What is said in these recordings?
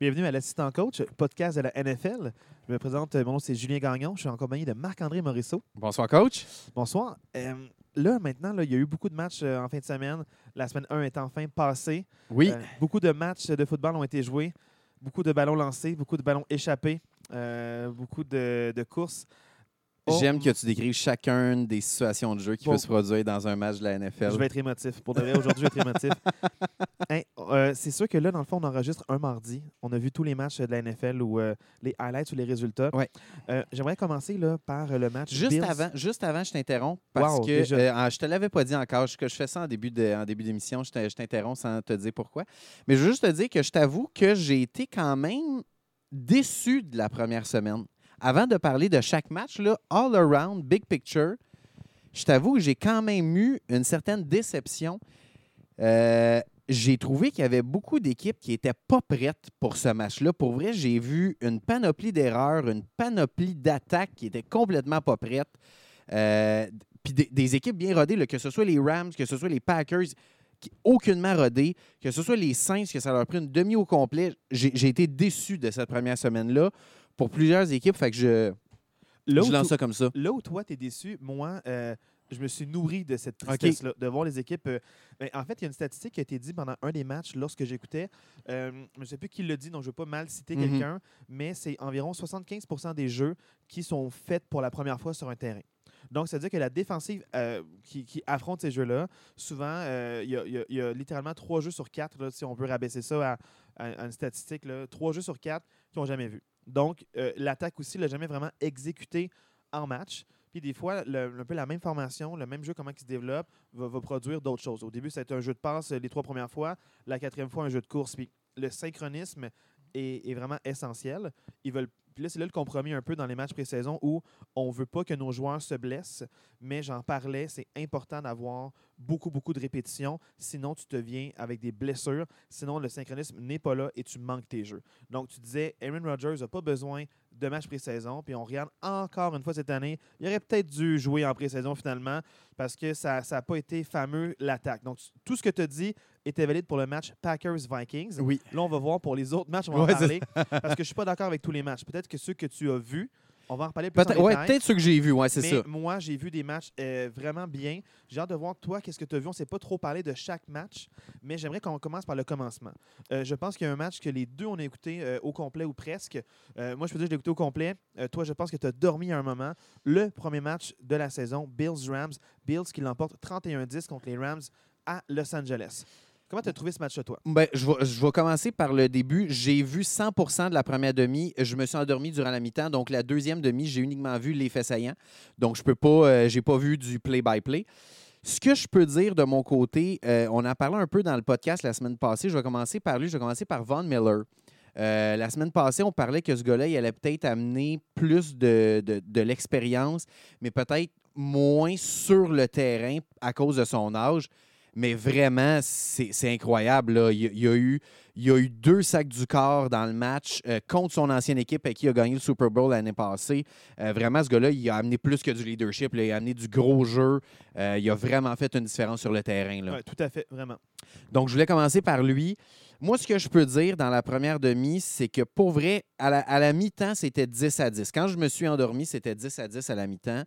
Bienvenue à l'Assistant Coach, podcast de la NFL. Je me présente, mon nom c'est Julien Gagnon, je suis en compagnie de Marc-André Morisseau. Bonsoir, coach. Bonsoir. Euh, là, maintenant, là, il y a eu beaucoup de matchs euh, en fin de semaine. La semaine 1 est enfin passée. Oui. Euh, beaucoup de matchs de football ont été joués, beaucoup de ballons lancés, beaucoup de ballons échappés, euh, beaucoup de, de courses. Oh, J'aime que tu décrives chacune des situations de jeu qui Bon. peut se produire dans un match de la NFL. Je vais être émotif. Pour de vrai, aujourd'hui, je vais être émotif. Euh, c'est sûr que là, dans le fond, on enregistre un mardi. On a vu tous les matchs de la NFL ou euh, les highlights ou les résultats. Ouais. Euh, J'aimerais commencer là, par le match. Juste Bills- avant, juste avant, je t'interromps parce Wow, que ah, je te l'avais pas dit encore. Je, que je fais ça en début de, en début d'émission. Je t'interromps sans te dire pourquoi. Mais je veux juste te dire que je t'avoue que j'ai été quand même déçu de la première semaine. Avant de parler de chaque match, all around, big picture, je t'avoue que j'ai quand même eu une certaine déception. Euh, j'ai trouvé qu'il y avait beaucoup d'équipes qui n'étaient pas prêtes pour ce match-là. Pour vrai, j'ai vu une panoplie d'erreurs, une panoplie d'attaques qui étaient complètement pas prêtes. Euh, Puis des, équipes bien rodées, que ce soit les Rams, que ce soit les Packers, qui, aucunement rodées, que ce soit les Saints, que ça leur a pris une demi au complet. J'ai été déçu de cette première semaine-là pour plusieurs équipes. Fait que je, Là je lance ça comme ça. là où toi, tu es déçu, moi, euh, je me suis nourri de cette tristesse-là, de voir les équipes. euh, ben, en fait, il y a une statistique qui a été dit pendant un des matchs lorsque j'écoutais. euh, je ne sais plus qui le dit, donc je ne veux pas mal citer Mhm. quelqu'un, mais c'est environ 75% des jeux qui sont faits pour la première fois sur un terrain. Donc, c'est-à-dire que la défensive euh, qui, qui affronte ces jeux-là, souvent, il y, a- y y littéralement trois jeux sur quatre, là, si on peut rabaisser ça à, à- à une statistique, là, trois jeux sur quatre qui n'ont jamais vu. Donc, euh, l'attaque aussi, l'a jamais vraiment exécuté en match. Puis des fois, un peu la même formation, le même jeu, comment il se développe, va, va produire d'autres choses. Au début, ça a été un jeu de passe euh, les trois premières fois. La quatrième fois, un jeu de course. Puis le synchronisme est, est vraiment essentiel. Ils veulent. Puis là, c'est là le compromis un peu dans les matchs pré-saison où on ne veut pas que nos joueurs se blessent, mais j'en parlais, c'est important d'avoir beaucoup, beaucoup de répétitions. Sinon, tu te viens avec des blessures. Sinon, le synchronisme n'est pas là et tu manques tes jeux. Donc, tu disais, Aaron Rodgers n'a pas besoin de matchs pré-saison. Puis on regarde encore une fois cette année, il aurait peut-être dû jouer en pré-saison finalement parce que ça n'a pas été fameux l'attaque. Donc, tout ce que tu as dit était valide pour le match Packers-Vikings. Oui. Là, on va voir pour les autres matchs, on va Ouais, en parler parce que je ne suis pas d'accord avec tous les matchs. Peut-être que ceux que tu as vus, on va en reparler plus Peut-être ouais, détail. peut-être ce que j'ai vu, ouais, c'est ça. moi, j'ai vu des matchs euh, vraiment bien. J'ai hâte de voir, toi, qu'est-ce que tu as vu? On ne s'est pas trop parlé de chaque match, mais j'aimerais qu'on commence par le commencement. Euh, je pense qu'il y a un match que les deux, on a écouté euh, au complet ou presque. Moi, je peux dire que je l'ai écouté au complet. Toi, je pense que tu as dormi à un moment. Le premier match de la saison, Bills-Rams. Bills qui l'emporte 31-10 contre les Rams à Los Angeles. Comment tu as trouvé ce match-là, toi? Ben, je, vais, commencer par le début. J'ai vu 100 de la première demi. Je me suis endormi durant la mi-temps. Donc, la deuxième demi, j'ai uniquement vu les faits saillants. Donc, je peux pas, euh, j'ai pas vu du play-by-play. Ce que je peux dire de mon côté, euh, on en parlait un peu dans le podcast la semaine passée. Je vais commencer par lui. Je vais commencer par Von Miller. Euh, la semaine passée, on parlait que ce gars-là, il allait peut-être amener plus de, de- de l'expérience, mais peut-être moins sur le terrain à cause de son âge. Mais vraiment, c'est incroyable. là. Il, y a- il a eu, il y a eu deux sacs du corps dans le match euh, contre son ancienne équipe avec qui il a gagné le Super Bowl l'année passée. Euh, vraiment, ce gars-là, il a amené plus que du leadership. là. Il a amené du gros jeu. Euh, il a vraiment fait une différence sur le terrain. là. Ouais, tout à fait, vraiment. Donc, je voulais commencer par lui. Moi, ce que je peux dire dans la première demi, c'est que pour vrai, à la, à la mi-temps, c'était 10 à 10. Quand je me suis endormi, c'était 10 à 10 à la mi-temps.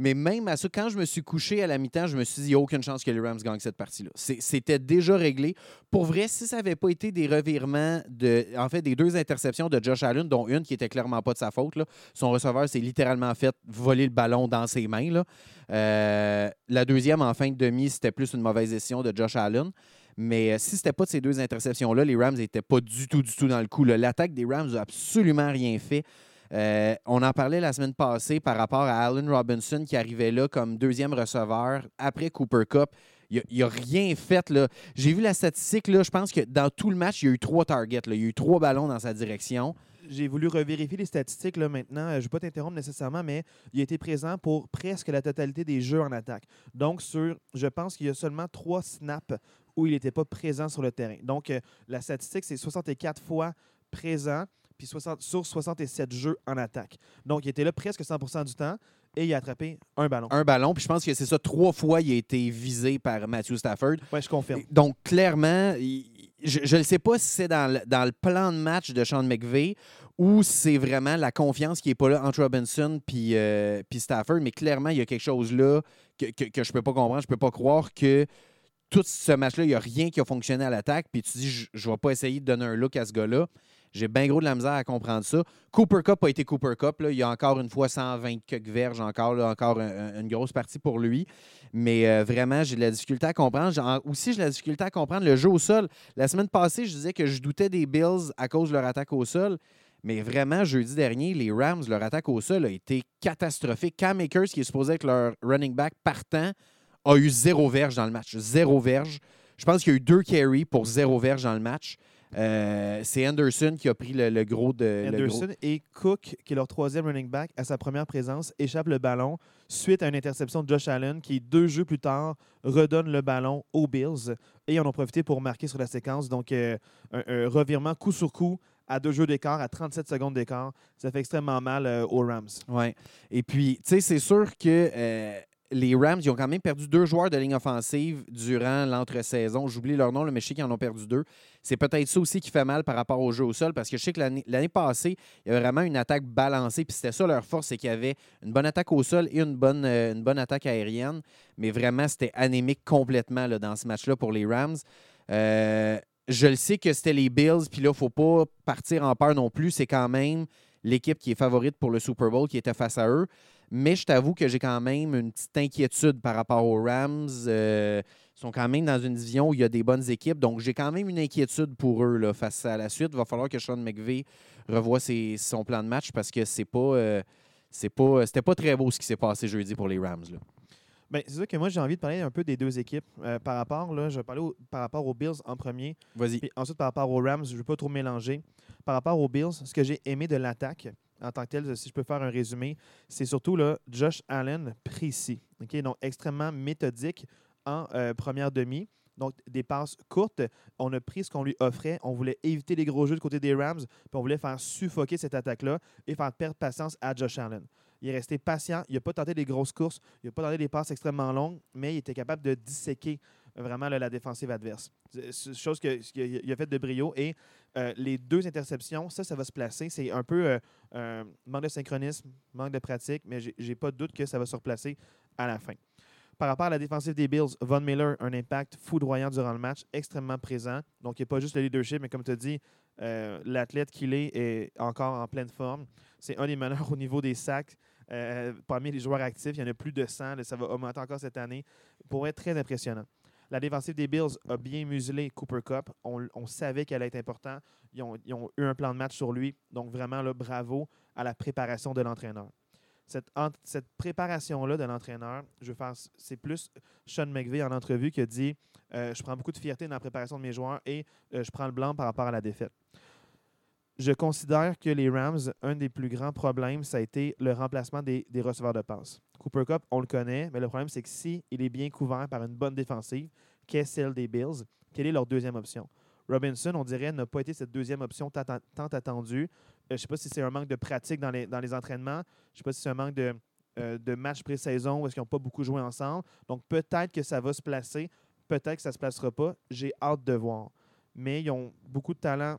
Mais même à ça, quand je me suis couché à la mi-temps, je me suis dit, il n'y a aucune chance que les Rams gagnent cette partie-là. C'était déjà réglé. Pour vrai, si ça n'avait pas été des revirements, de, en fait, des deux interceptions de Josh Allen, dont une qui était clairement pas de sa faute, son receveur s'est littéralement fait voler le ballon dans ses mains. là. Euh, la deuxième, en fin de demi, c'était plus une mauvaise décision de Josh Allen. Mais euh, si c'était pas de ces deux interceptions-là, les Rams n'étaient pas du tout, du tout dans le coup. L'attaque des Rams n'a absolument rien fait. Euh, on en parlait la semaine passée par rapport à Allen Robinson qui arrivait là comme deuxième receveur après Cooper Cup. Il n'a rien fait. J'ai vu la statistique. Là, je pense que dans tout le match, il y a eu trois targets. là. Il y a eu trois ballons dans sa direction. J'ai voulu revérifier les statistiques là, maintenant. Euh, Je ne vais pas t'interrompre nécessairement, mais il a été présent pour presque la totalité des jeux en attaque. Donc, sur, je pense qu'il y a seulement trois snaps où il n'était pas présent sur le terrain. Donc, euh, la statistique, c'est 64 fois présent, puis 60 sur 67 jeux en attaque. Donc, il était là presque 100% du temps et il a attrapé un ballon. Un ballon. Puis je pense que c'est ça. Trois fois, il a été visé par Matthew Stafford. Oui, je confirme. Donc, clairement, je ne sais pas si c'est dans le, dans le plan de match de Sean McVay ou c'est vraiment la confiance qui n'est pas là entre Robinson puis euh, puis Stafford, mais clairement, il y a quelque chose là que, que, que je peux pas comprendre. Je peux pas croire que tout ce match-là, il n'y a rien qui a fonctionné à l'attaque, puis tu dis, je ne vais pas essayer de donner un look à ce gars-là. J'ai bien gros de la misère à comprendre ça. Cooper Cup a été Cooper Cup. Là. Il y a encore une fois 120 quelques verges, encore, encore une grosse partie pour lui. Mais euh, vraiment, j'ai de la difficulté à comprendre. Aussi, j'ai de la difficulté à comprendre le jeu au sol. La semaine passée, je disais que je doutais des Bills à cause de leur attaque au sol. Mais vraiment, jeudi dernier, les Rams, leur attaque au sol a été catastrophique. Cam Akers, qui est supposé être leur running back partant, a eu zéro verge dans le match. Zéro verge. Je pense qu'il y a eu deux carries pour zéro verge dans le match. Euh, c'est Anderson qui a pris le, gros de. Anderson et Cook, qui est leur troisième running back, à sa première présence, échappe le ballon suite à une interception de Josh Allen qui, deux jeux plus tard, redonne le ballon aux Bills. Et ils en ont profité pour marquer sur la séquence. Donc, euh, un, revirement coup sur coup à deux jeux d'écart, à 37 secondes d'écart. Ça fait extrêmement mal euh, aux Rams. Oui. Et puis, tu sais, c'est sûr que les Rams, ils ont quand même perdu deux joueurs de ligne offensive durant l'entre-saison. J'oublie leur nom, mais je sais qu'ils en ont perdu deux. C'est peut-être ça aussi qui fait mal par rapport au jeu au sol, parce que je sais que l'année passée, il y avait vraiment une attaque balancée, puis c'était ça leur force, c'est qu'il y avait une bonne attaque au sol et une bonne, euh, attaque aérienne. Mais vraiment, c'était anémique complètement là, dans ce match-là pour les Rams. Euh, je le sais que c'était les Bills, puis là, il ne faut pas partir en peur non plus. C'est quand même l'équipe qui est favorite pour le Super Bowl qui était face à eux. Mais je t'avoue que j'ai quand même une petite inquiétude par rapport aux Rams. Euh, ils sont quand même dans une division où il y a des bonnes équipes. Donc, j'ai quand même une inquiétude pour eux là, face à la suite. Il va falloir que Sean McVay revoie son plan de match parce que c'est pas, euh, c'est pas, c'était pas très beau ce qui s'est passé jeudi pour les Rams. Là. Ben, c'est sûr que moi, j'ai envie de parler un peu des deux équipes. Euh, par rapport, là, je vais parler par rapport aux Bills en premier. Vas-y. ensuite, par rapport aux Rams, je ne veux pas trop mélanger. Par rapport aux Bills, ce que j'ai aimé de l'attaque, en tant que tel, si je peux faire un résumé, c'est surtout Josh Allen précis. Donc, extrêmement méthodique en euh, première demi. Donc, des passes courtes. On a pris ce qu'on lui offrait. On voulait éviter les gros jeux du côté des Rams, puis on voulait faire suffoquer cette attaque-là et faire perdre patience à Josh Allen. Il est resté patient. Il n'a pas tenté des grosses courses. Il n'a pas tenté des passes extrêmement longues, mais il était capable de disséquer vraiment la défensive adverse. Chose qu'il a fait de brio. Et euh, les deux interceptions, ça, ça va se placer. C'est un peu euh, un manque de synchronisme, manque de pratique, mais j'ai pas de doute que ça va se replacer à la fin. Par rapport à la défensive des Bills, Von Miller, un impact foudroyant durant le match, extrêmement présent. Donc, il n'y a pas juste le leadership, mais comme tu as dit, euh, l'athlète qu'il est est encore en pleine forme. C'est un des meneurs au niveau des sacs. parmi les joueurs actifs, il y en a plus de 100. ça va augmenter encore cette année. Pour être très impressionnant. La défensive des Bills a bien muselé Cooper Cup. On, savait qu'elle allait être importante. Ils ont, eu un plan de match sur lui. Donc, vraiment, bravo à la préparation de l'entraîneur. Cette, préparation-là de l'entraîneur, je c'est plus Sean McVay en entrevue qui a dit euh, Je prends beaucoup de fierté dans la préparation de mes joueurs et euh, je prends le blanc par rapport à la défaite. Je considère que les Rams, un des plus grands problèmes, ça a été le remplacement des, des receveurs de passe. Cooper Cup, on le connaît, mais le problème, c'est que si est bien couvert par une bonne défensive, qu'est celle des Bills, quelle est leur deuxième option? Robinson, on dirait, n'a pas été cette deuxième option tant, attendue. Euh, je ne sais pas si c'est un manque de pratique dans les, dans les entraînements. Je ne sais pas si c'est un manque de, euh, de match pré-saison où est-ce qu'ils n'ont pas beaucoup joué ensemble. Donc, peut-être que ça va se placer. Peut-être que ça ne se placera pas. J'ai hâte de voir. Mais ils ont beaucoup de talent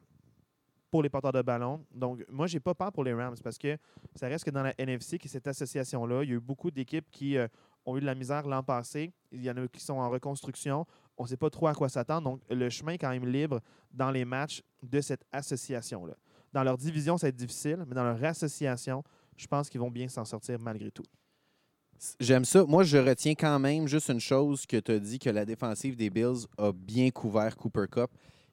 pour les porteurs de ballon. Donc, moi, j'ai pas peur pour les Rams parce que ça reste que dans la NFC, qui cette association-là, il y a eu beaucoup d'équipes qui euh, ont eu de la misère l'an passé. Il y en a qui sont en reconstruction. On ne sait pas trop à quoi s'attendre. Donc, le chemin est quand même libre dans les matchs de cette association-là. Dans leur division, ça va être difficile, mais dans leur association, je pense qu'ils vont bien s'en sortir malgré tout. J'aime ça. Moi, je retiens quand même juste une chose que tu as dit que la défensive des Bills a bien couvert Cooper Cup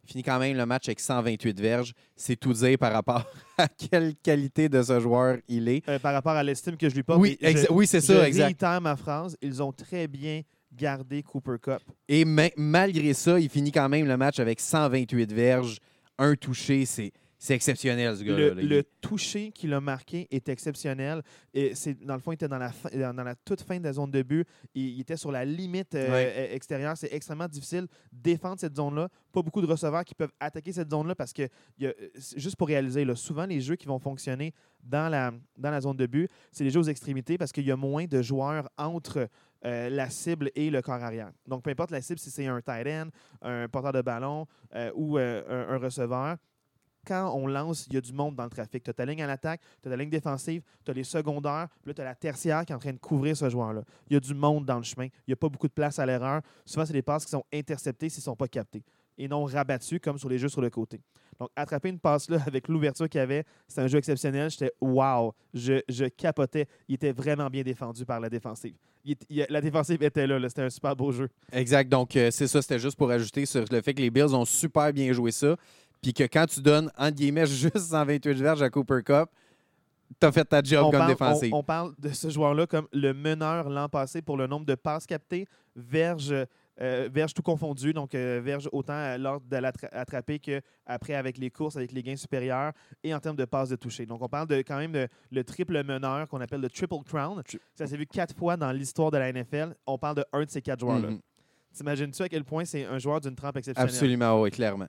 finit quand même le match avec 128 verges. C'est tout dire par rapport à quelle qualité de ce joueur il est. Euh, par rapport à l'estime que je lui porte. Oui, oui c'est ça, exact. ma phrase. Ils ont très bien gardé Cooper Cup. Et malgré ça, il finit quand même le match avec 128 verges, un touché. C'est C'est exceptionnel, ce Le, gars-là. là. Il- le toucher qu'il a marqué est exceptionnel. Et c'est, dans le fond, il était dans la, fin- dans dans la toute fin de la zone de but. Il, il était sur la limite euh, Ouais. euh, extérieure. C'est extrêmement difficile de défendre cette zone-là. Pas beaucoup de receveurs qui peuvent attaquer cette zone-là parce que, il y a- c'est juste pour réaliser, là, souvent les jeux qui vont fonctionner dans la, dans la zone de but, c'est les jeux aux extrémités parce qu'il y a moins de joueurs entre euh, la cible et le corps arrière. Donc, peu importe la cible, si c'est un tight end, un porteur de ballon euh, ou euh, un, un receveur, quand on lance, il y a du monde dans le trafic. Tu as ta ligne à l'attaque, tu as ta ligne défensive, tu as les secondaires, puis là, tu as la tertiaire qui est en train de couvrir ce joueur-là. Il y a du monde dans le chemin. Il n'y a pas beaucoup de place à l'erreur. Souvent, c'est des passes qui sont interceptées s'ils ne sont pas captés et non rabattues comme sur les jeux sur le côté. Donc, attraper une passe là avec l'ouverture qu'il y avait, c'est un jeu exceptionnel. J'étais wow, je, capotais. Il était vraiment bien défendu par la défensive. La défensive était là, là. c'était un super beau jeu. Exact. Donc, euh, c'est ça. C'était juste pour ajouter sur le fait que les Bills ont super bien joué ça. Puis que quand tu donnes, entre guillemets, juste 128 verges à Cooper Cup, t'as fait ta job on, comme parle, défensive. on- on parle de ce joueur-là comme le meneur l'an passé pour le nombre de passes captées, verges, euh, verges tout confondu, donc euh, verges autant lors de l'attraper qu'après avec les courses, avec les gains supérieurs et en termes de passes de toucher. Donc on parle de quand même de, le triple meneur qu'on appelle le Triple Crown. Ça s'est vu quatre fois dans l'histoire de la NFL. On parle de un de ces quatre joueurs-là. Mhm. T'imagines-tu à quel point c'est un joueur d'une trempe exceptionnelle? Absolument, oui, clairement.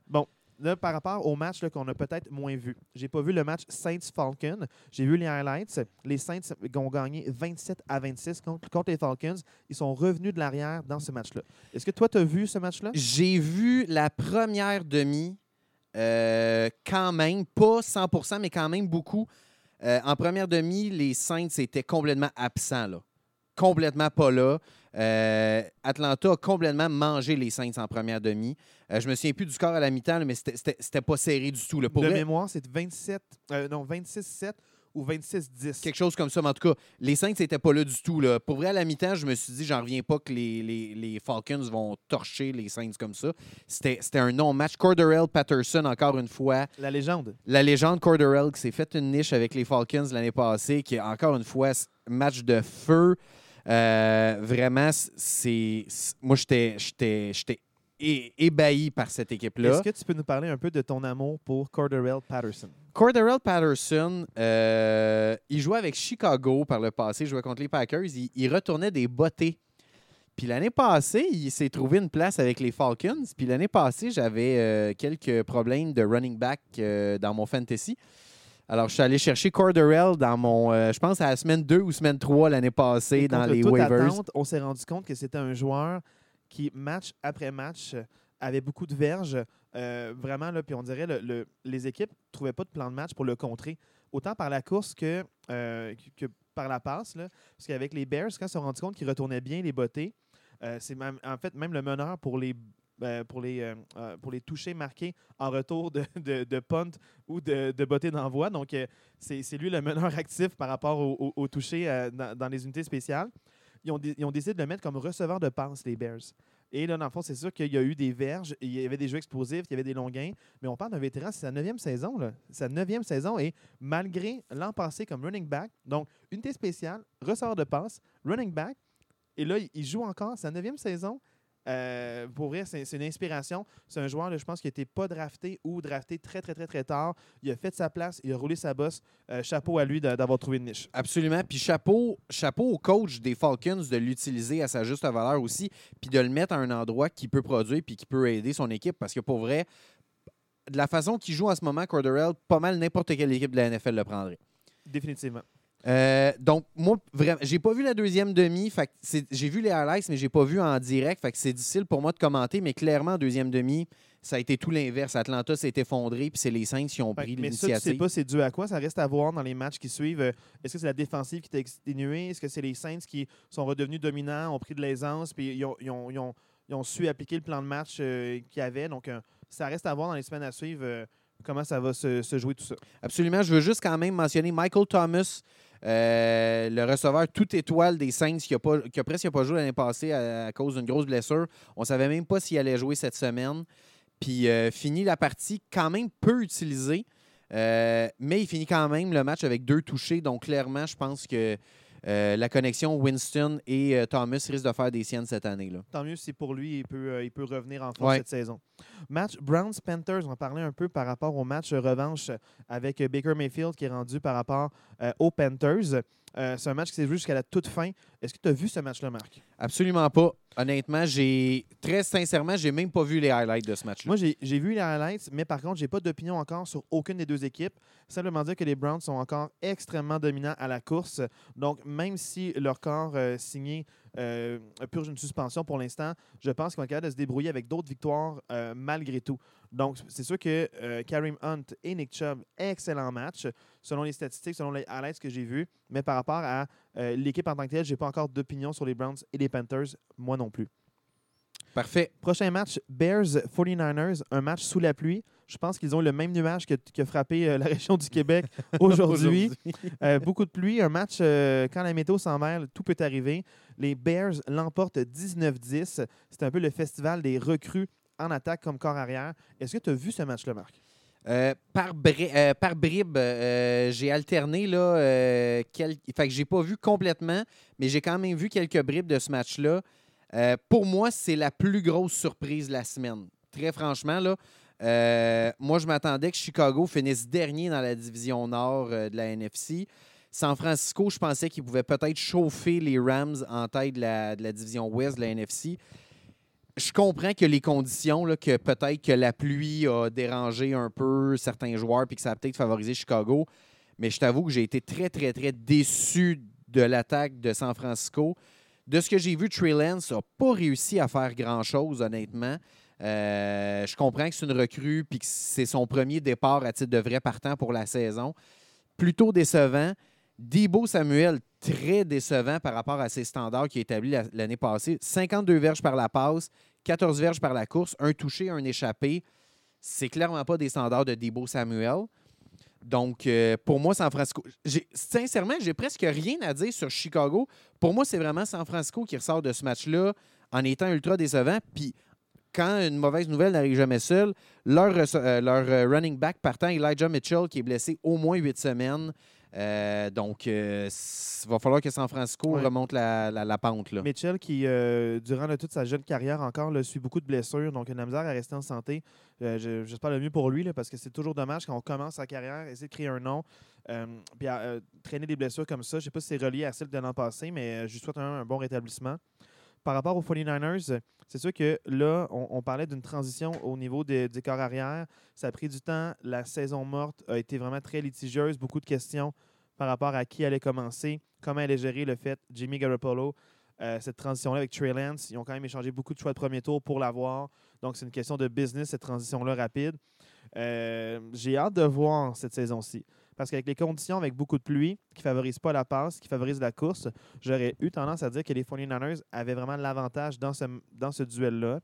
Là, par rapport au match qu'on a peut-être moins vu, j'ai pas vu le match Saints-Falcons. J'ai vu les highlights. Les Saints ont gagné 27 à 26 contre, contre les Falcons. Ils sont revenus de l'arrière dans ce match-là. Est-ce que toi, tu as vu ce match-là? J'ai vu la première demi, euh, quand même, pas 100% mais quand même beaucoup. Euh, en première demi, les Saints étaient complètement absents. Là. Complètement pas là. Euh, Atlanta a complètement mangé les Saints en première demi. Euh, je me souviens plus du score à la mi-temps, mais c'était- pas serré du tout. là. Pour de vrai, mémoire, c'est 27, euh, non, 26-7 ou 26-10. quelque chose comme ça. Mais en tout cas, les Saints n'étaient pas là du tout. Là. Pour vrai, à la mi-temps, je me suis dit, j'en reviens pas que les, les- les Falcons vont torcher les Saints comme ça. C'était un non-match. Corderell Patterson, encore une fois, La légende. la légende Corderell qui s'est fait une niche avec les Falcons l'année passée, qui encore une fois match de feu. Euh, vraiment, c'est. Moi, j'étais j'étais- j'étais é- ébahi par cette équipe-là. Est-ce que tu peux nous parler un peu de ton amour pour Corderell Patterson? Corderell Patterson, euh, il jouait avec Chicago par le passé, il jouait contre les Packers, il, il retournait des bottées. Puis l'année passée, il s'est trouvé une place avec les Falcons. Puis l'année passée, j'avais euh, quelques problèmes de running back euh, dans mon fantasy. Alors, je suis allé chercher Corderell dans mon, euh, je pense, à la semaine 2 ou semaine 3 l'année passée dans les waivers. attente, on s'est rendu compte que c'était un joueur qui, match après match, avait beaucoup de verges. euh, vraiment, là, puis on dirait le, le- les équipes ne trouvaient pas de plan de match pour le contrer, autant par la course que, euh, que que par la passe. Là, parce qu'avec les Bears, quand ils se sont rendus compte qu'ils retournaient bien les bottés, euh, c'est même, en fait même le meneur pour les euh, pour les, euh, euh, pour les toucher marqués en retour de, de, punt ou de, de botter d'envoi. Donc, euh, c'est lui le meneur actif par rapport au, au, au toucher euh, dans, les unités spéciales. Ils ont, ils ont décidé de le mettre comme receveur de passe, les Bears. Et là, dans le fond, c'est sûr qu'il y a eu des verges, il y avait des jeux explosifs, il y avait des longs gains. Mais on parle d'un vétéran, c'est sa neuvième saison. là. Sa neuvième saison. Et malgré l'an passé comme running back, donc unité spéciale, receveur de passe, running back, et là, il joue encore sa neuvième saison. Euh, pour vrai, c'est une inspiration. C'est un joueur, là, je pense, qui n'était pas drafté ou drafté très, très, très, très tard. Il a fait sa place, il a roulé sa bosse. Euh, chapeau à lui d'a- d'avoir trouvé une niche. Absolument. Puis chapeau, chapeau au coach des Falcons de l'utiliser à sa juste valeur aussi, puis de le mettre à un endroit qui peut produire puis qui peut aider son équipe. Parce que pour vrai, de la façon qu'il joue en ce moment, Corderell, pas mal n'importe quelle équipe de la NFL le prendrait. Définitivement. Euh, donc, moi, vraiment, j'ai pas vu la deuxième demi. fait J'ai vu les highlights, mais j'ai pas vu en direct. Fait que c'est difficile pour moi de commenter. Mais clairement, en deuxième demi, ça a été tout l'inverse. Atlanta s'est effondré, puis c'est les Saints qui ont pris que- mais ça, tu sais l'initiative. pas c'est dû à quoi? Ça reste à voir dans les matchs qui suivent. Euh, Est-ce que c'est la défensive qui t'a exténué? Est-ce que c'est les Saints qui sont redevenus dominants, ont pris de l'aisance, puis ils ont, ils ont- ils ont- ils ont su appliquer le plan de match euh, qu'il y avait? Donc, euh, ça reste à voir dans les semaines à suivre comment ça va se, se jouer tout ça. Absolument. Je veux juste quand même mentionner Michael Thomas, euh, le receveur tout étoile des Saints qui a, pas, qui a presque pas joué l'année passée à, cause d'une grosse blessure. On savait même pas s'il allait jouer cette semaine. Puis euh, finit la partie quand même peu utilisée. Euh, mais il finit quand même le match avec deux touchés. Donc clairement, je pense que euh, la connexion Winston et euh, Thomas risque de faire des siennes cette année. Là. Tant mieux si pour lui, il peut, euh, il peut revenir en force Ouais. cette saison. Match Browns-Panthers, on va parler un peu par rapport au match revanche avec Baker Mayfield qui est rendu par rapport aux Panthers. Euh, c'est un match qui s'est joué jusqu'à la toute fin. Est-ce que tu as vu ce match-là, Marc? Absolument pas. Honnêtement, j'ai très sincèrement, j'ai même pas vu les highlights de ce match-là. Moi, j'ai vu les highlights, mais par contre, j'ai pas d'opinion encore sur aucune des deux équipes. Simplement dire que les Browns sont encore extrêmement dominants à la course. Donc, même si leur corps euh, signé euh, purge une suspension pour l'instant, je pense qu'ils vont être capables de se débrouiller avec d'autres victoires euh, malgré tout. Donc, c'est sûr que euh, Kareem Hunt et Nick Chubb, excellent match, selon les statistiques, selon les highlights que j'ai vus. Mais par rapport à euh, l'équipe en tant que telle, j'ai pas encore d'opinion sur les Browns et les Panthers, moi non plus. Parfait. Prochain match, Bears-49ers, un match sous la pluie. Je pense qu'ils ont le même nuage que- qui a frappé euh, la région du Québec aujourd'hui. Euh, beaucoup de pluie, un match euh, quand la météo s'en mêle, tout peut arriver. Les Bears l'emportent 19-10. C'est un peu le festival des recrues en attaque comme corps arrière. Est-ce que tu as vu ce match-là, Marc? Euh, par, bri- euh, par bribes, euh, j'ai alterné là. Quel- Fait que j'ai pas vu complètement, mais j'ai quand même vu quelques bribes de ce match-là. Pour moi, c'est la plus grosse surprise de la semaine. Très franchement, là. Euh, moi, je m'attendais que Chicago finisse dernier dans la division nord euh, de la NFC. San Francisco, je pensais qu'ils pouvaient peut-être chauffer les Rams en tête de la, division ouest de la NFC. Je comprends que les conditions, que peut-être que la pluie a dérangé un peu certains joueurs puis que ça a peut-être favorisé Chicago. Mais je t'avoue que j'ai été très, très, très déçu de l'attaque de San Francisco. De ce que j'ai vu, Trey Lance n'a pas réussi à faire grand-chose, honnêtement. Euh, je comprends que c'est une recrue puis que c'est son premier départ à titre de vrai partant pour la saison. Plutôt décevant. Debo Samuel, très décevant par rapport à ses standards qu'il a établis la- l'année passée. 52 verges par la passe, 14 verges par la course, un touché, un échappé. C'est clairement pas des standards de Debo Samuel. Donc, euh, pour moi, San Francisco. Sincèrement, j'ai presque rien à dire sur Chicago. Pour moi, c'est vraiment San Francisco qui ressort de ce match-là en étant ultra décevant. Puis, quand une mauvaise nouvelle n'arrive jamais seule, leur, euh, leur euh, running back partant, Elijah Mitchell, qui est blessé au moins huit semaines. Euh, donc, euh, il va falloir que San Francisco Ouais. remonte la, la- la pente. Là. Mitchell, qui, durant là, toute sa jeune carrière encore, là, suit beaucoup de blessures, donc il a de la misère à rester en santé. Je- J'espère le mieux pour lui, parce que c'est toujours dommage quand on commence sa carrière, essayer de créer un nom, puis à, traîner des blessures comme ça. Je ne sais pas si c'est relié à celle de l'an passé, mais je lui souhaite un, un bon rétablissement. Par rapport aux 49ers, euh, c'est sûr que là, on, parlait d'une transition au niveau des- corps arrière. Ça a pris du temps. La saison morte a été vraiment très litigieuse. Beaucoup de questions par rapport à qui allait commencer, comment allait gérer le fait Jimmy Garoppolo, euh, cette transition-là avec Trey Lance. Ils ont quand même échangé beaucoup de choix de premier tour pour l'avoir. Donc, c'est une question de business, cette transition-là rapide. Euh, J'ai hâte de voir cette saison-ci. Parce qu'avec les conditions, avec beaucoup de pluie, qui ne favorisent pas la passe, qui favorisent la course, j'aurais eu tendance à dire que les 49ers avaient vraiment l'avantage dans ce, dans ce duel-là.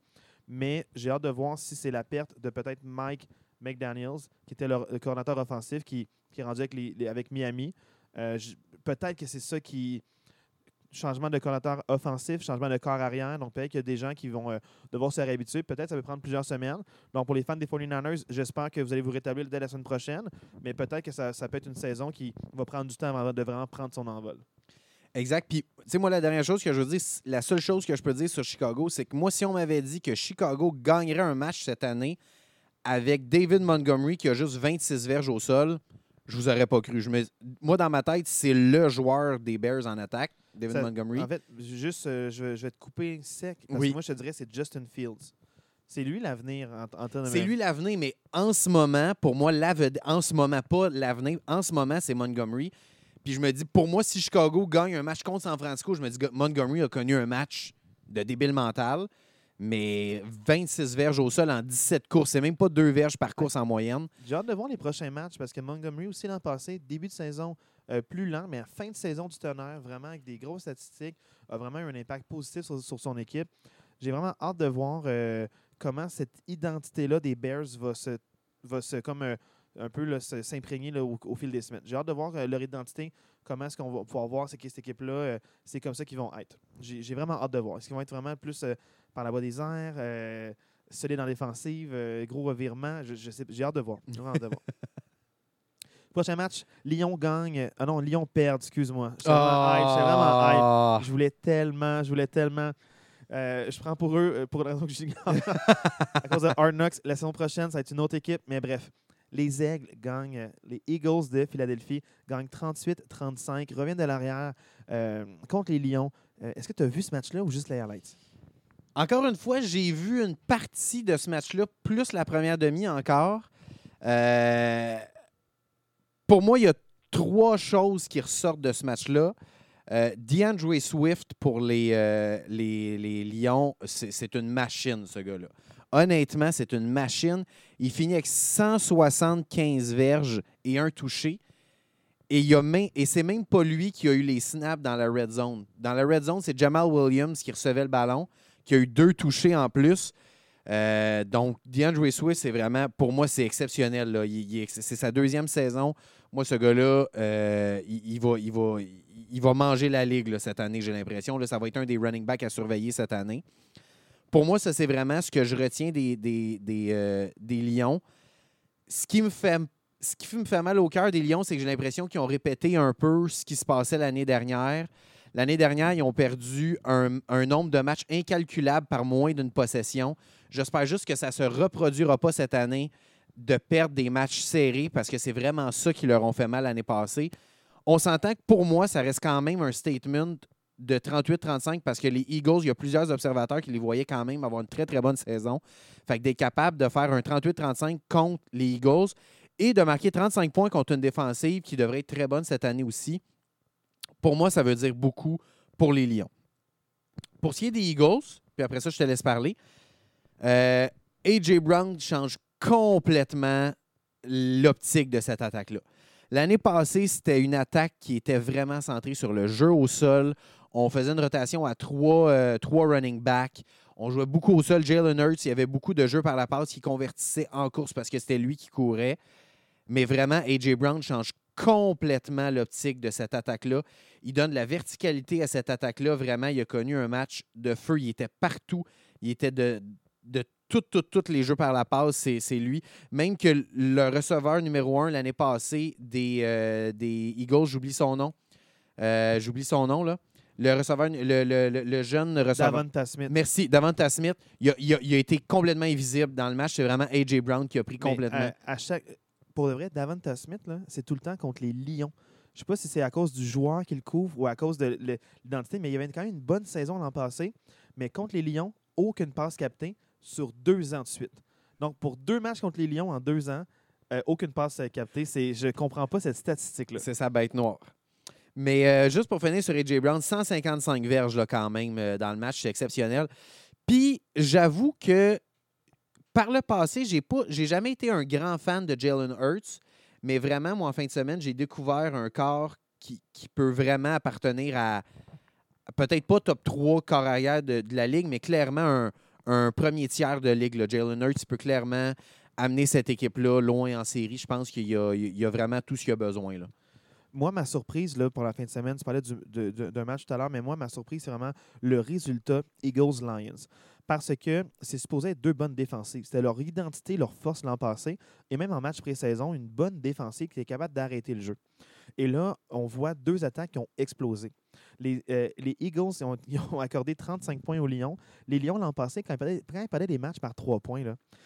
Mais j'ai hâte de voir si c'est la perte de peut-être Mike McDaniels, qui était le, le coordinateur offensif, qui, qui est rendu avec, les- avec Miami. Euh, peut-être que c'est ça qui. Changement de coordinateur offensif, changement de corps arrière. Donc, peut-être qu'il y a des gens qui vont euh, devoir se réhabituer. Peut-être que ça va prendre plusieurs semaines. Donc, pour les fans des 49ers, j'espère que vous allez vous rétablir dès la semaine prochaine. Mais peut-être que ça, ça peut être une saison qui va prendre du temps avant de vraiment prendre son envol. Exact. Puis, tu sais, moi, la dernière chose que je veux dire, la seule chose que je peux dire sur Chicago, c'est que moi, si on m'avait dit que Chicago gagnerait un match cette année avec David Montgomery qui a juste 26 verges au sol, je vous aurais pas cru. Je me- Moi, dans ma tête, c'est le joueur des Bears en attaque, David Ça- Montgomery. En fait, juste, euh, je, vais, je vais te couper sec. Parce Oui. que moi, je te dirais c'est Justin Fields. C'est lui l'avenir en, en termes de- C'est lui l'avenir, mais en ce moment, pour moi, en ce moment, pas l'avenir, en ce moment, c'est Montgomery. Puis je me dis, pour moi, si Chicago gagne un match contre San Francisco, je me dis que Montgomery a connu un match de débile mental, mais 26 verges au sol en 17 courses. C'est même pas deux verges par course en moyenne. J'ai hâte de voir les prochains matchs parce que Montgomery aussi l'an passé, début de saison euh, plus lent, mais à fin de saison du tonnerre, vraiment avec des grosses statistiques, a vraiment eu un impact positif sur, son équipe. J'ai vraiment hâte de voir euh, comment cette identité-là des Bears va se, va se comme euh, un peu s'imprégner au, fil des semaines. J'ai hâte de voir leur identité, comment est-ce qu'on va pouvoir voir c'est cette équipe-là, c'est comme ça qu'ils vont être. J'ai vraiment hâte de voir. Est-ce qu'ils vont être vraiment plus par la voie des airs, solides en défensive, gros revirement? J'ai hâte de voir. Prochain match, Lyon gagne. Ah non, Lyon perd, excuse-moi. J'étais vraiment hype, j'étais vraiment hype. Ah. Je voulais tellement, je voulais tellement. Euh, je prends pour eux, euh, pour la raison que je gagne. à cause de Hard Knocks. La saison prochaine, ça va être une autre équipe. Mais bref, les Aigles gagnent. Les Eagles de Philadelphie gagnent 38-35. Reviennent de l'arrière euh, contre les Lions. Euh, Est-ce que tu as vu ce match-là ou juste les highlights? Encore une fois, j'ai vu une partie de ce match-là, plus la première demi encore. Euh, pour moi, il y a trois choses qui ressortent de ce match-là. Euh, DeAndre Swift pour les, euh, les, les Lions, c'est une machine, ce gars-là. Honnêtement, c'est une machine. Il finit avec 175 verges et un touché. Et, il a et c'est même pas lui qui a eu les snaps dans la red zone. Dans la red zone, c'est Jamal Williams qui recevait le ballon, qui a eu deux touchés en plus. Euh, donc, DeAndre Swift, c'est vraiment, pour moi, c'est exceptionnel. c'est sa deuxième saison. Moi, ce gars-là, euh, il, va, il, va, il va manger la ligue cette année, j'ai l'impression. Ça va être un des running backs à surveiller cette année. Pour moi, ça, c'est vraiment ce que je retiens des, des, des, euh, des Lions. Ce qui me fait ce qui me fait mal au cœur des Lions, c'est que j'ai l'impression qu'ils ont répété un peu ce qui se passait l'année dernière. L'année dernière, ils ont perdu un, un nombre de matchs incalculable par moins d'une possession. J'espère juste que ça ne se reproduira pas cette année de perdre des matchs serrés parce que c'est vraiment ça qui leur ont fait mal l'année passée. On s'entend que pour moi, ça reste quand même un statement de 38-35 parce que les Eagles, il y a plusieurs observateurs qui les voyaient quand même avoir une très, très bonne saison. Fait que d'être capable de faire un 38-35 contre les Eagles et de marquer 35 points contre une défensive qui devrait être très bonne cette année aussi, pour moi, ça veut dire beaucoup pour les Lions. Pour ce qui est des Eagles, puis après ça, je te laisse parler, euh, A.J. Brown change complètement l'optique de cette attaque-là. L'année passée, c'était une attaque qui était vraiment centrée sur le jeu au sol. On faisait une rotation à trois, euh, running backs. On jouait beaucoup au sol. Jalen Hurts, il y avait beaucoup de jeux par la passe qui convertissaient en course parce que c'était lui qui courait. Mais vraiment, A.J. Brown change complètement l'optique de cette attaque-là. Il donne de la verticalité à cette attaque-là. Vraiment, il a connu un match de feu. Il était partout. Il était de, de tous tout, les jeux par la passe, c'est lui. Même que le receveur numéro un l'année passée des, euh, des Eagles, j'oublie son nom. Euh, j'oublie son nom, là. Le receveur, le, le- le- le jeune receveur. Davanta Smith. Merci. Davanta Smith, il a, il a- il a été complètement invisible dans le match. C'est vraiment A.J. Brown qui a pris complètement. euh, à chaque... Pour de vrai, Davanta Smith, c'est tout le temps contre les Lions. Je sais pas si c'est à cause du joueur qui le couvre ou à cause de l'identité, mais il y avait quand même une bonne saison l'an passé. Mais contre les Lions, aucune passe captée sur deux ans de suite. Donc, pour deux matchs contre les Lions en deux ans, euh, aucune passe captée. C'est, je comprends pas cette statistique-là. C'est sa bête noire. Mais euh, juste pour finir sur A.J. Brown, 155 verges là, quand même euh, dans le match, c'est exceptionnel. Puis j'avoue que par le passé, j'ai pas, jamais été un grand fan de Jalen Hurts, mais vraiment, moi, en fin de semaine, j'ai découvert un corps qui, peut vraiment appartenir à, peut-être pas top 3 corps arrière de la ligue, mais clairement un, un premier tiers de ligue. là. Jalen Hurts peut clairement amener cette équipe-là loin en série. Je pense qu'il y a, vraiment tout ce qu'il a besoin. Moi, ma surprise là, pour la fin de semaine, tu parlais d'un match tout à l'heure, mais moi, ma surprise, c'est vraiment le résultat Eagles-Lions. Parce que c'est supposé être deux bonnes défensives. C'était leur identité, leur force l'an passé. Et même en match pré-saison, une bonne défensive qui est capable d'arrêter le jeu. Et là, on voit deux attaques qui ont explosé. Les, euh, les Eagles ont, accordé 35 points aux Lions. Les Lions, l'an passé, quand ils, perdaient, des matchs par 3 points,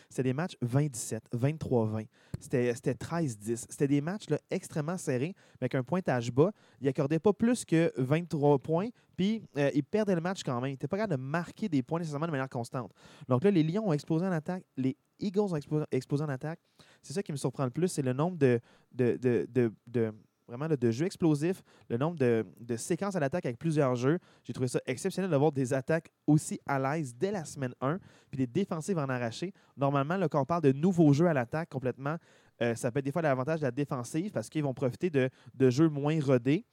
c'était des matchs 20-17, 23-20. C'était c'était 13-10. C'était des matchs là, extrêmement serrés, mais avec un pointage bas. Ils n'accordaient pas plus que 23 points, puis euh, ils perdaient le match quand même. Ils n'étaient pas capables de marquer des points nécessairement de manière constante. Donc là, les Lions ont explosé en attaque, les Eagles ont explosé, explosé en attaque. C'est ça qui me surprend le plus, c'est le nombre de, de, de- de- vraiment de jeux explosifs, le nombre de, séquences à l'attaque avec plusieurs jeux. J'ai trouvé ça exceptionnel d'avoir des attaques aussi à l'aise dès la semaine 1, puis des défensives en arraché. Normalement, quand on parle de nouveaux jeux à l'attaque complètement, euh, ça peut être des fois l'avantage de la défensive parce qu'ils vont profiter de, jeux moins rodés.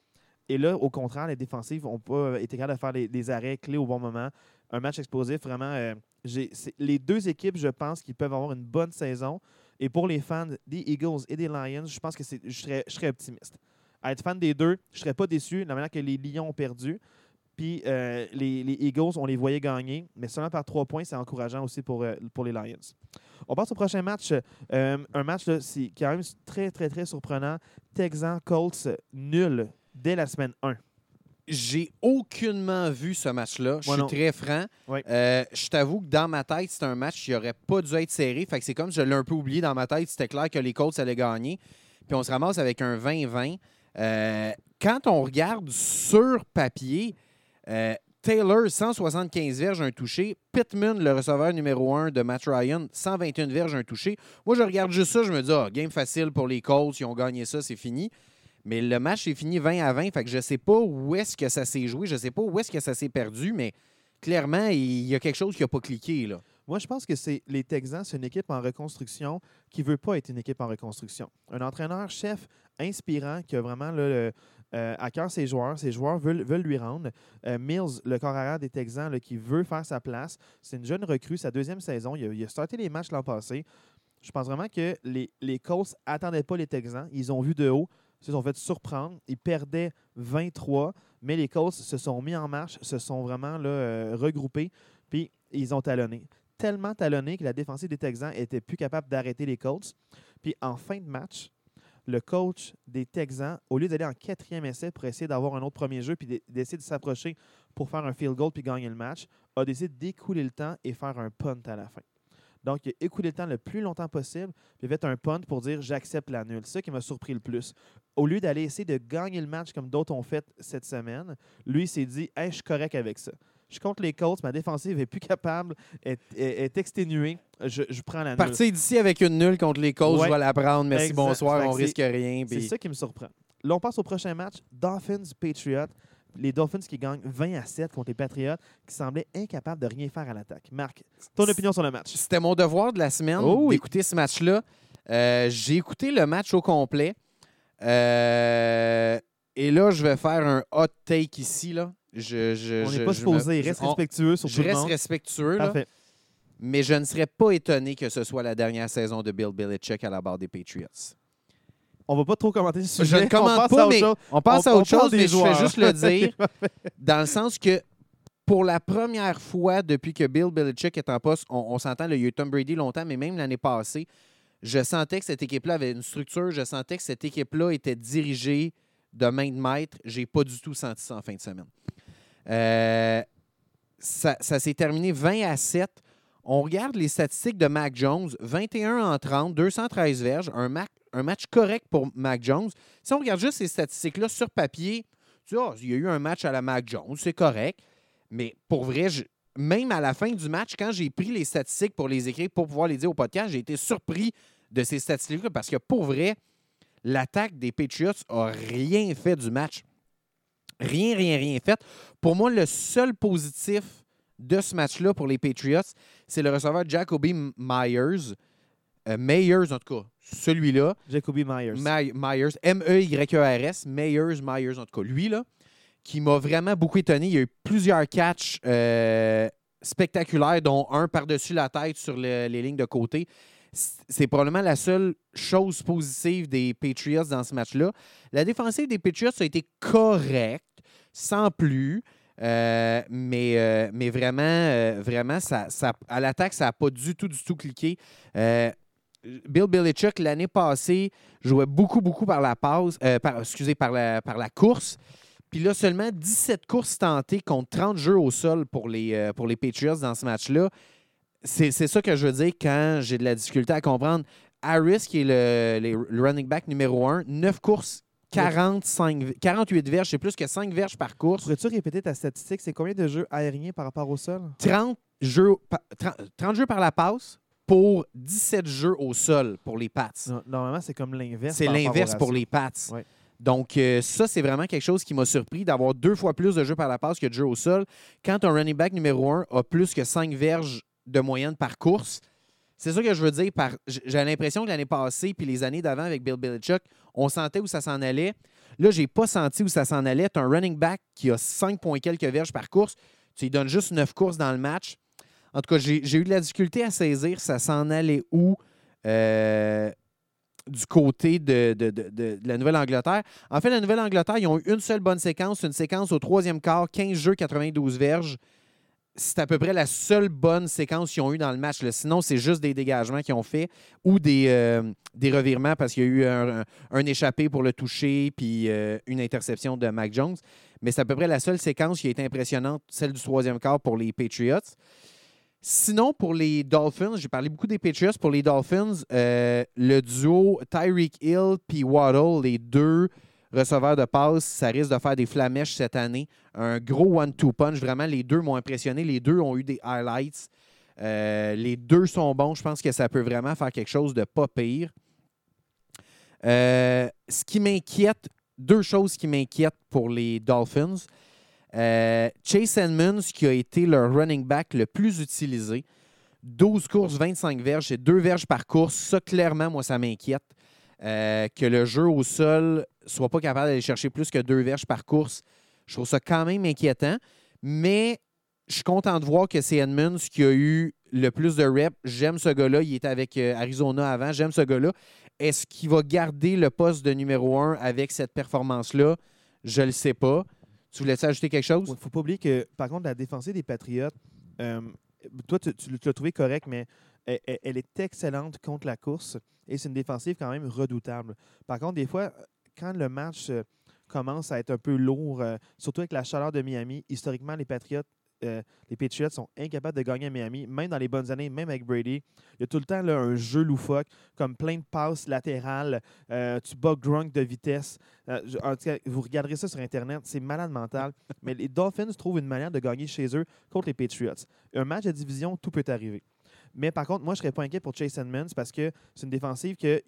Et là, au contraire, les défensives n'ont pas été capables de faire les, arrêts clés au bon moment. Un match explosif, vraiment. euh, les deux équipes, je pense, qui peuvent avoir une bonne saison. Et pour les fans des Eagles et des Lions, je pense que je serais optimiste. Être fan des deux, je ne serais pas déçu de la manière que les Lions ont perdu. Puis euh, les, les Eagles, on les voyait gagner, mais seulement par trois points, c'est encourageant aussi pour, euh, pour les Lions. On passe au prochain match. Euh, un match là, c'est quand même très, très, très surprenant. Texan Colts nul dès la semaine 1. J'ai aucunement vu ce match-là. Je suis non. très franc. Oui. Je t'avoue que dans ma tête, c'est un match qui n'aurait pas dû être serré. Fait que c'est comme si je l'ai un peu oublié dans ma tête. C'était clair que les Colts allaient gagner. Puis on se ramasse avec un 20-20. Euh, quand on regarde sur papier, euh, Taylor, 175 verges, un touché. Pittman, le receveur numéro 1 de Matt Ryan, 121 verges, un touché. Moi, je regarde juste ça, je me dis, ah, game facile pour les Colts, ils ont gagné ça, c'est fini. Mais le match est fini 20 à 20, fait que je sais pas où est-ce que ça s'est joué, je sais pas où est-ce que ça s'est perdu, mais clairement, il y a quelque chose qui n'a pas cliqué. Là. Moi, je pense que c'est les Texans, c'est une équipe en reconstruction qui ne veut pas être une équipe en reconstruction. Un entraîneur-chef inspirant qui a vraiment le- euh, à cœur ses joueurs. Ses joueurs veulent, lui rendre. Euh, Mills, le corps arrière des Texans, qui veut faire sa place. C'est une jeune recrue, sa deuxième saison. Il a, starté les matchs l'an passé. Je pense vraiment que les, les Colts n'attendaient pas les Texans. Ils ont vu de haut. Ils se sont fait surprendre. Ils perdaient 23, mais les Colts se sont mis en marche, se sont vraiment euh, regroupés, puis ils ont talonné. Tellement talonné que la défensive des Texans était plus capable d'arrêter les Colts. Puis en fin de match, le coach des Texans, au lieu d'aller en quatrième essai pour essayer d'avoir un autre premier jeu puis d'e- d'essayer de s'approcher pour faire un field goal puis gagner le match, a décidé d'écouler le temps et faire un punt à la fin. Donc, il a écoulé le temps le plus longtemps possible, puis il a fait un punt pour dire j'accepte la nulle. C'est ça qui m'a surpris le plus. Au lieu d'aller essayer de gagner le match comme d'autres ont fait cette semaine, lui s'est dit hey, je suis correct avec ça. Je compte les Colts, ma défensive est plus capable, est, est- est exténuée. Je, je prends la nulle. Partir d'ici avec une nulle contre les Colts, Ouais. je vais la prendre. Merci, Exact. bonsoir, Fait on que risque rien. C'est ça qui me surprend. Là, on passe au prochain match. Dolphins-Patriots. Les Dolphins qui gagnent 20 à 7 contre les Patriots qui semblaient incapables de rien faire à l'attaque. Marc, ton opinion sur le match? C'était mon devoir de la semaine Oh oui. d'écouter ce match-là. Euh, J'ai écouté le match au complet. Euh, et là, je vais faire un hot take ici. Là. Je, je- On je- n'est pas je supposé. me- Reste on- respectueux sur Je tout le reste respectueux, là, mais je ne serais pas étonné que ce soit la dernière saison de Bill Belichick à la barre des Patriots. On va pas trop commenter ce Je sujet. ne commente on passe pas, à autre mais chose. on passe On- à on autre chose, des mais je joueurs. fais juste le dire dans le sens que pour la première fois depuis que Bill Belichick est en poste, on, on s'entend, il y a eu Tom Brady longtemps, mais même l'année passée, je sentais que cette équipe-là avait une structure, je sentais que cette équipe-là était dirigée de main de maître. J'ai pas du tout senti ça en fin de semaine. Euh, ça s'est terminé 20 à 7. On regarde les statistiques de Mac Jones, 21 en 30, 213 verges, un, match correct pour Mac Jones. Si on regarde juste ces statistiques-là sur papier, tu vois, il y a eu un match à la Mac Jones, c'est correct. Mais pour vrai, même à la fin du match, quand j'ai pris les statistiques pour les écrire, pour pouvoir les dire au podcast, j'ai été surpris de ces statistiques-là parce que pour vrai, l'attaque des Patriots a rien fait du match. Rien, rien, rien fait. Pour moi, le seul positif de ce match-là pour les Patriots, c'est le receveur Jacoby Myers. Euh, Myers, en tout cas, celui-là. Jacoby Myers. My- Myers, M-E-Y-E-R-S, Myers, Myers, en tout cas, lui, là, qui m'a vraiment beaucoup étonné. Il y a eu plusieurs catchs euh, spectaculaires, dont un par-dessus la tête sur le- les lignes de côté. C'est probablement la seule chose positive des Patriots dans ce match-là. La défensive des Patriots a été correcte, sans plus. euh, mais, euh, mais vraiment, euh, vraiment à l'attaque, ça n'a pas du tout, du tout cliqué. Bill Belichick, l'année passée, jouait beaucoup, beaucoup par la par, la, course. Puis là, seulement 17 courses tentées contre 30 jeux au sol pour les, pour les Patriots dans ce match-là. C'est c'est ça que je veux dire quand j'ai de la difficulté à comprendre. Harris, qui est le, le- le running back numéro 1, 9 courses, 45, 48 verges, c'est plus que 5 verges par course. Pourrais-tu répéter ta statistique? C'est combien de jeux aériens par rapport au sol? 30 jeux, pa- 30, 30 jeux par la passe pour 17 jeux au sol pour les Pats. No- Normalement, c'est comme l'inverse. C'est l'inverse pour les Pats. Ouais. Donc, euh, ça, c'est vraiment quelque chose qui m'a surpris d'avoir deux fois plus de jeux par la passe que de jeux au sol. Quand un running back numéro un a plus que 5 verges de moyenne par course, c'est ça que je veux dire. J'ai l'impression que l'année passée puis les années d'avant avec Bill Belichick, on sentait où ça s'en allait. Là, j'ai pas senti où ça s'en allait. Tu un running back qui a 5 points quelques verges par course. Tu lui donnes juste 9 courses dans le match. En tout cas, j'ai eu de la difficulté à saisir ça s'en allait où euh, du côté de- de la Nouvelle-Angleterre. En fait, la Nouvelle-Angleterre, ils ont eu une seule bonne séquence, une séquence au troisième quart, 15 jeux, 92 verges. C'est à peu près la seule bonne séquence qu'ils ont eu dans le match. Sinon, c'est juste des dégagements qu'ils ont fait ou des, euh, des revirements parce qu'il y a eu un, un- un échappé pour le toucher puis euh, une interception de Mac Jones. Mais c'est à peu près la seule séquence qui a été impressionnante, celle du troisième quart pour les Patriots. Sinon, pour les Dolphins, j'ai parlé beaucoup des Patriots. Pour les Dolphins, euh, le duo Tyreek Hill puis Waddle, les deux receveurs de passe, ça risque de faire des flamèches cette année. Un gros one-two punch. Vraiment, les deux m'ont impressionné. Les deux ont eu des highlights. Euh, les deux sont bons. Je pense que ça peut vraiment faire quelque chose de pas pire. Euh, ce qui m'inquiète, deux choses qui m'inquiètent pour les Dolphins. Euh, Chase Edmonds, qui a été leur running back le plus utilisé. 12 courses, 25 verges, c'est deux verges par course. Ça, clairement, moi, ça m'inquiète. Euh, que le jeu au sol soit pas capable d'aller chercher plus que deux verges par course. Je trouve ça quand même inquiétant. Mais je suis content de voir que c'est Edmonds qui a eu le plus de reps. J'aime ce gars-là. Il était avec euh, Arizona avant. J'aime ce gars-là. Est-ce qu'il va garder le poste de numéro un avec cette performance-là? Je ne le sais pas. Tu voulais ajouter quelque chose? Il ne faut pas oublier que, par contre, la défensive des Patriotes, euh, toi, tu, tu l'as trouvé correct, mais elle, elle- elle est excellente contre la course et c'est une défensive quand même redoutable. Par contre, des fois, quand le match euh, commence à être un peu lourd, euh, surtout avec la chaleur de Miami, historiquement, les Patriotes, euh, les Patriots sont incapables de gagner à Miami, même dans les bonnes années, même avec Brady. Il y a tout le temps là, un jeu loufoque, comme plein de passes latérales. euh, tu bats Gronk de vitesse. Euh, en tout cas, vous regarderez ça sur Internet, c'est malade mental. Mais les Dolphins trouvent une manière de gagner chez eux contre les Patriots. Un match de division, tout peut arriver. Mais par contre, moi, je ne serais pas inquiet pour Chase Edmonds parce que c'est une défensive qu'ils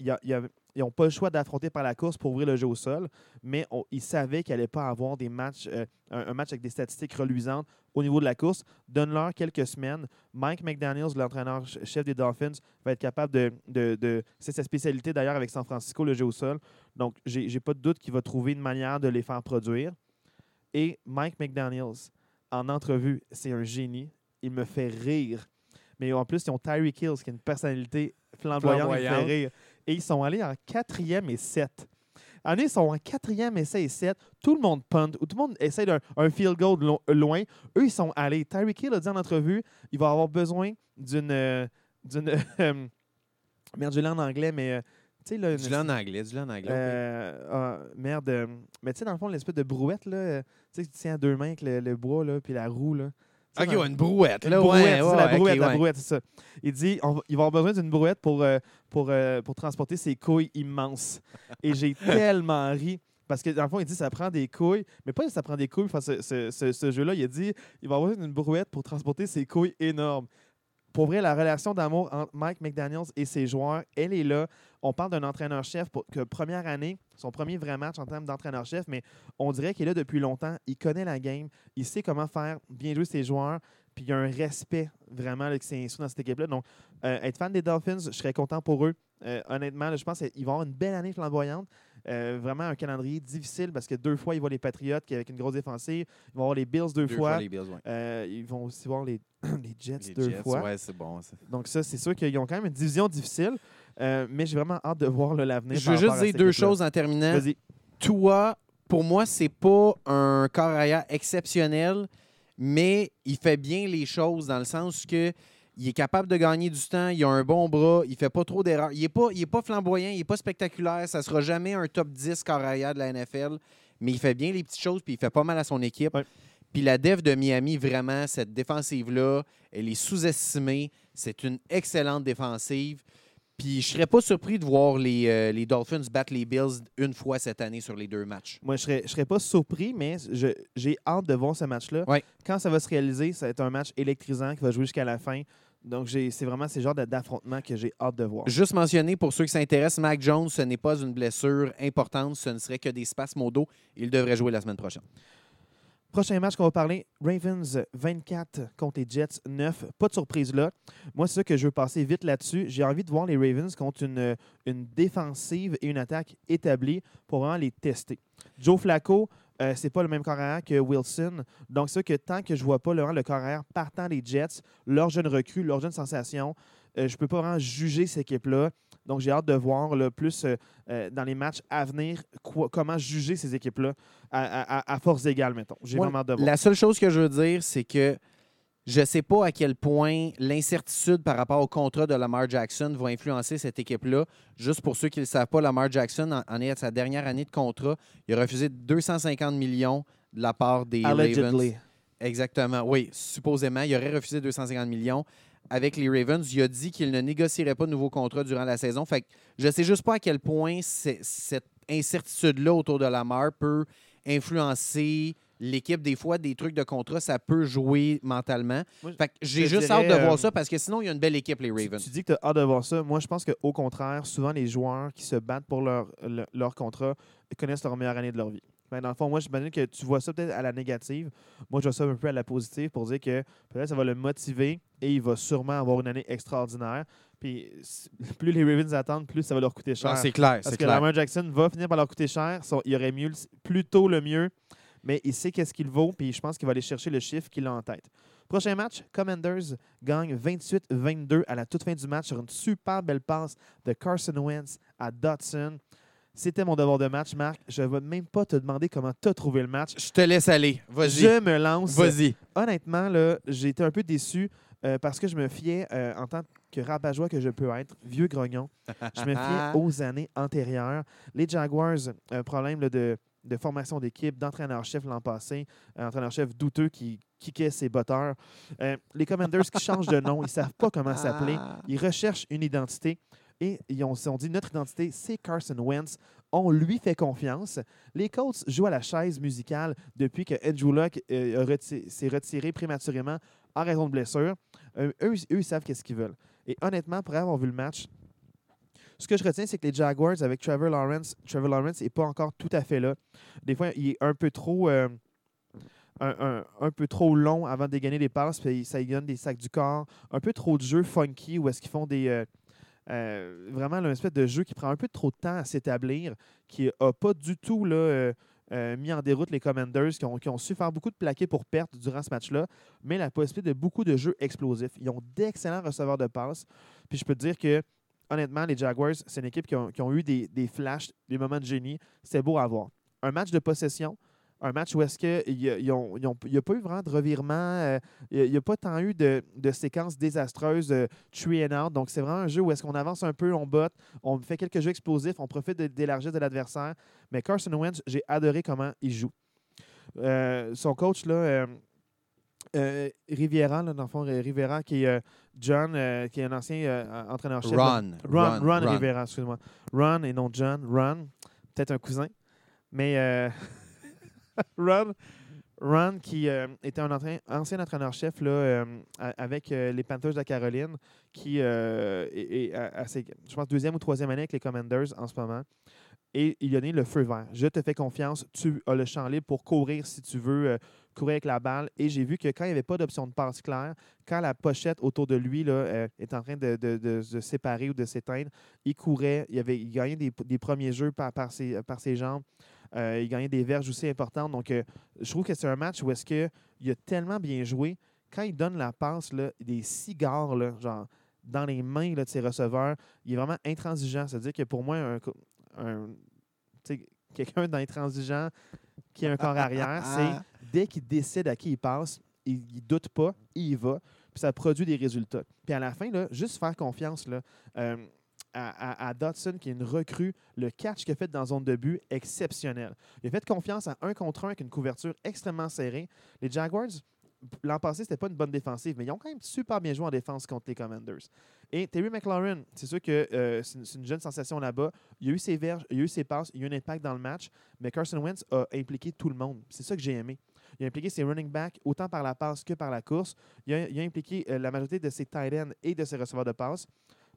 n'ont pas le choix d'affronter par la course pour ouvrir le jeu au sol. Mais ils savaient qu'il n'allait pas avoir des matchs, euh, un, match avec des statistiques reluisantes au niveau de la course. Donne-leur quelques semaines. Mike McDaniels, l'entraîneur-chef des Dolphins, va être capable de. c'est sa spécialité d'ailleurs avec San Francisco, le jeu au sol. Donc, j'ai pas de doute qu'il va trouver une manière de les faire produire. Et Mike McDaniels, en entrevue, c'est un génie. Il me fait rire. Mais en plus, ils ont Tyreek Hill, qui est une personnalité flamboyante, Flamboyante. rire. Et ils sont allés en quatrième et sept. Ils sont en quatrième essai et sept. Tout le monde punt, ou tout le monde essaie d'un un field goal lo- loin. Eux, ils sont allés. Tyreek Hill a dit en entrevue il va avoir besoin d'une. euh, d'une euh, merde, je l'ai en anglais, mais. euh, tu sais, là, Dis-le en anglais, dis-le en anglais. ah, merde. mais tu sais, dans le fond, l'espèce de brouette, là, tu sais, tu tiens à deux mains avec le, le bois, là, puis la roue, là. Sais, OK, ouais, une brouette. une Là, brouette, ouais, c'est ouais, la brouette, la ouais. brouette, c'est ça. Il dit on il va avoir besoin d'une brouette pour, euh, pour, euh, pour transporter ses couilles immenses. Et j'ai tellement ri. Parce que dans le fond, il dit ça prend des couilles, mais pas que ça prend des couilles. Enfin, ce, ce- ce- ce jeu-là, il a dit il va avoir besoin d'une brouette pour transporter ses couilles énormes. Pour vrai, la relation d'amour entre Mike McDaniels et ses joueurs, elle est là. On parle d'un entraîneur-chef pour que première année, son premier vrai match en termes d'entraîneur-chef, mais on dirait qu'il est là depuis longtemps. Il connaît la game, il sait comment faire bien jouer ses joueurs, puis il y a un respect vraiment là, qui s'est inscrit dans cette équipe-là. Donc, euh, être fan des Dolphins, je serais content pour eux. Euh, honnêtement, là, je pense qu'ils vont avoir une belle année flamboyante. Euh, vraiment un calendrier difficile parce que deux fois, ils voient les Patriots qui avec une grosse défensive. Ils vont avoir les Bills deux, Deux fois. fois les Bills, ouais. Euh, ils vont aussi voir les, les Jets Les deux Jets, fois. ouais, c'est bon. ça. Donc ça, c'est sûr qu'ils ont quand même une division difficile. Euh, mais j'ai vraiment hâte de voir l'avenir. Je veux juste dire deux choses en terminant. Vas-y. Toi, pour moi, c'est pas un corps arrière exceptionnel, mais il fait bien les choses dans le sens que il est capable de gagner du temps, il a un bon bras, il fait pas trop d'erreurs. Il est pas, il est pas flamboyant, il est pas spectaculaire, ça sera jamais un top 10 corps arrière de la NFL, mais il fait bien les petites choses puis il fait pas mal à son équipe. Ouais. Puis la def de Miami, vraiment, cette défensive-là, elle est sous-estimée. C'est une excellente défensive. Puis je serais pas surpris de voir les, euh, les Dolphins battre les Bills une fois cette année sur les deux matchs. Moi, je serais, je serais pas surpris, mais j'ai hâte de voir ce match-là. Ouais. Quand ça va se réaliser, ça va être un match électrisant qui va jouer jusqu'à la fin. Donc, c'est vraiment ces genres de- d'affrontements que j'ai hâte de voir. Juste mentionner pour ceux qui s'intéressent, Mac Jones, ce n'est pas une blessure importante, ce ne serait que des spasmes au dos. Il devrait jouer la semaine prochaine. Prochain match qu'on va parler, Ravens 24 contre les Jets 9. Pas de surprise là. Moi, c'est ça que je veux passer vite là-dessus. J'ai envie de voir les Ravens contre une, une défensive et une attaque établie pour vraiment les tester. Joe Flacco, euh, c'est pas le même corps arrière que Wilson. Donc, c'est que tant que je vois pas le corps arrière partant des Jets, leur jeune recrue, leur jeune sensation, euh, je peux pas vraiment juger cette équipe-là. Donc, j'ai hâte de voir le plus euh, euh, dans les matchs à venir quoi- comment juger ces équipes-là à, à- à- à force égale, mettons. J'ai Moi, vraiment hâte de voir. La seule chose que je veux dire, c'est que Je ne sais pas à quel point l'incertitude par rapport au contrat de Lamar Jackson va influencer cette équipe-là. Juste pour ceux qui ne le savent pas, Lamar Jackson en, est à sa dernière année de contrat. Il a refusé 250 millions de la part des Ravens. Allegedly. Exactement, oui, supposément. Il aurait refusé 250 millions avec les Ravens. Il a dit qu'il ne négocierait pas de nouveau contrat durant la saison. Fait que je ne sais juste pas à quel point cette incertitude-là autour de Lamar peut influencer l'équipe. Des fois, des trucs de contrat, ça peut jouer mentalement. Moi, Fait que j'ai juste dirais, hâte de voir euh, ça parce que sinon, il y a une belle équipe, les Tu, Ravens. tu dis que tu as hâte de voir ça. Moi, je pense qu'au contraire, souvent, les joueurs qui se battent pour leur, le- leur contrat connaissent leur meilleure année de leur vie. Ben, dans le fond, moi, j'imagine que tu vois ça peut-être à la négative. Moi, je vois ça un peu à la positive pour dire que peut-être ça va le motiver et il va sûrement avoir une année extraordinaire. Puis plus les Ravens attendent, plus ça va leur coûter cher. Ah, c'est clair, Parce que clair. Lamar Jackson va finir par leur coûter cher. Son- il aurait mieux, le- plus tôt le mieux, mais il sait qu'est-ce qu'il vaut, puis je pense qu'il va aller chercher le chiffre qu'il a en tête. Prochain match, Commanders gagne 28-22 à la toute fin du match sur une super belle passe de Carson Wentz à Dotson. C'était mon devoir de match, Marc. Je ne vais même pas te demander comment tu as trouvé le match. Je te laisse aller. Vas-y. Je me lance. Vas-y. Honnêtement, là, j'ai été un peu déçu euh, parce que je me fiais, euh, en tant que rabat-joie que je peux être, vieux grognon, je me fiais aux années antérieures. Les Jaguars, un problème là, de, de formation d'équipe, d'entraîneur-chef l'an passé, un entraîneur-chef douteux qui kickait ses botteurs. Euh, les Commanders qui changent de nom, ils ne savent pas comment s'appeler. Ah. Ils recherchent une identité et ils ont, dit notre identité, c'est Carson Wentz. On lui fait confiance. Les Colts jouent à la chaise musicale depuis que Andrew Luck euh, s'est retiré prématurément en raison de blessure. Euh, eux, ils- savent qu'est-ce qu'ils veulent. Et honnêtement, pour avoir vu le match, ce que je retiens, c'est que les Jaguars avec Trevor Lawrence, Trevor Lawrence n'est pas encore tout à fait là. Des fois, il est un peu trop. euh, un, peu trop long avant de gagner des passes, puis ça lui donne des sacs du corps. Un peu trop de jeux funky où est-ce qu'ils font des. Euh, vraiment, là, espèce de jeu qui prend un peu trop de temps à s'établir, qui n'a pas du tout là, euh, euh, mis en déroute les Commanders, qui ont, qui ont su faire beaucoup de plaqués pour perte durant ce match-là, mais la possibilité de beaucoup de jeux explosifs. Ils ont d'excellents receveurs de passes. Puis je peux te dire que, honnêtement, les Jaguars, c'est une équipe qui ont, qui ont eu des, des flashs, des moments de génie. C'est beau à voir. Un match de possession, un match où est-ce qu'il n'y a pas eu vraiment de revirement, euh, il n'y a, pas tant eu de, de séquences désastreuses, de three and out. Donc, c'est vraiment un jeu où est-ce qu'on avance un peu, on botte, on fait quelques jeux explosifs, on profite de, de l'élargir de l'adversaire. Mais Carson Wentz, j'ai adoré comment il joue. Euh, son coach, là, euh, euh, Riviera, là, dans le fond, euh, Rivera, qui est euh, John, euh, qui est un ancien euh, entraîneur-chef. là. Ron. Ron, Ron, Rivera, excuse-moi. Ron et non John. Ron, peut-être un cousin. Mais euh, Ron, qui euh, était un ancien entraîneur-chef euh, avec euh, les Panthers de la Caroline, qui est, est à, à ses, je pense, deuxième ou troisième année avec les Commanders en ce moment. Et il a le feu vert. Je te fais confiance. Tu as le champ libre pour courir si tu veux, euh, courir avec la balle. Et j'ai vu que quand il n'y avait pas d'option de passe claire, quand la pochette autour de lui là, euh, est en train de, de- de se séparer ou de s'éteindre, il courait. Il, avait, il gagnait des, des premiers jeux par, par, ses, par ses jambes. Euh, il gagnait des verges aussi importantes. Donc, je trouve que c'est un match où est-ce que il a tellement bien joué. Quand il donne la passe, là, des cigares, là, genre dans les mains de ses receveurs, il est vraiment intransigeant. C'est-à-dire que pour moi, un, un- quelqu'un d'intransigeant qui a un corps arrière, c'est dès qu'il décide à qui il passe, il ne doute pas, il y va, puis ça produit des résultats. Puis à la fin, là, juste faire confiance là, euh, à, à- à Dotson, qui est une recrue, le catch qu'il a fait dans zone de but, exceptionnel. Il a fait confiance à un contre un avec une couverture extrêmement serrée. Les Jaguars, l'an passé, c'était pas une bonne défensive, mais ils ont quand même super bien joué en défense contre les Commanders. Et Terry McLaurin, c'est sûr que euh, c'est une, jeune sensation là-bas. Il a eu ses verges, il a eu ses passes, il y a eu un impact dans le match, mais Carson Wentz a impliqué tout le monde. C'est ça que j'ai aimé. Il a impliqué ses running backs autant par la passe que par la course. Il a, il a impliqué euh, la majorité de ses tight ends et de ses receveurs de passe.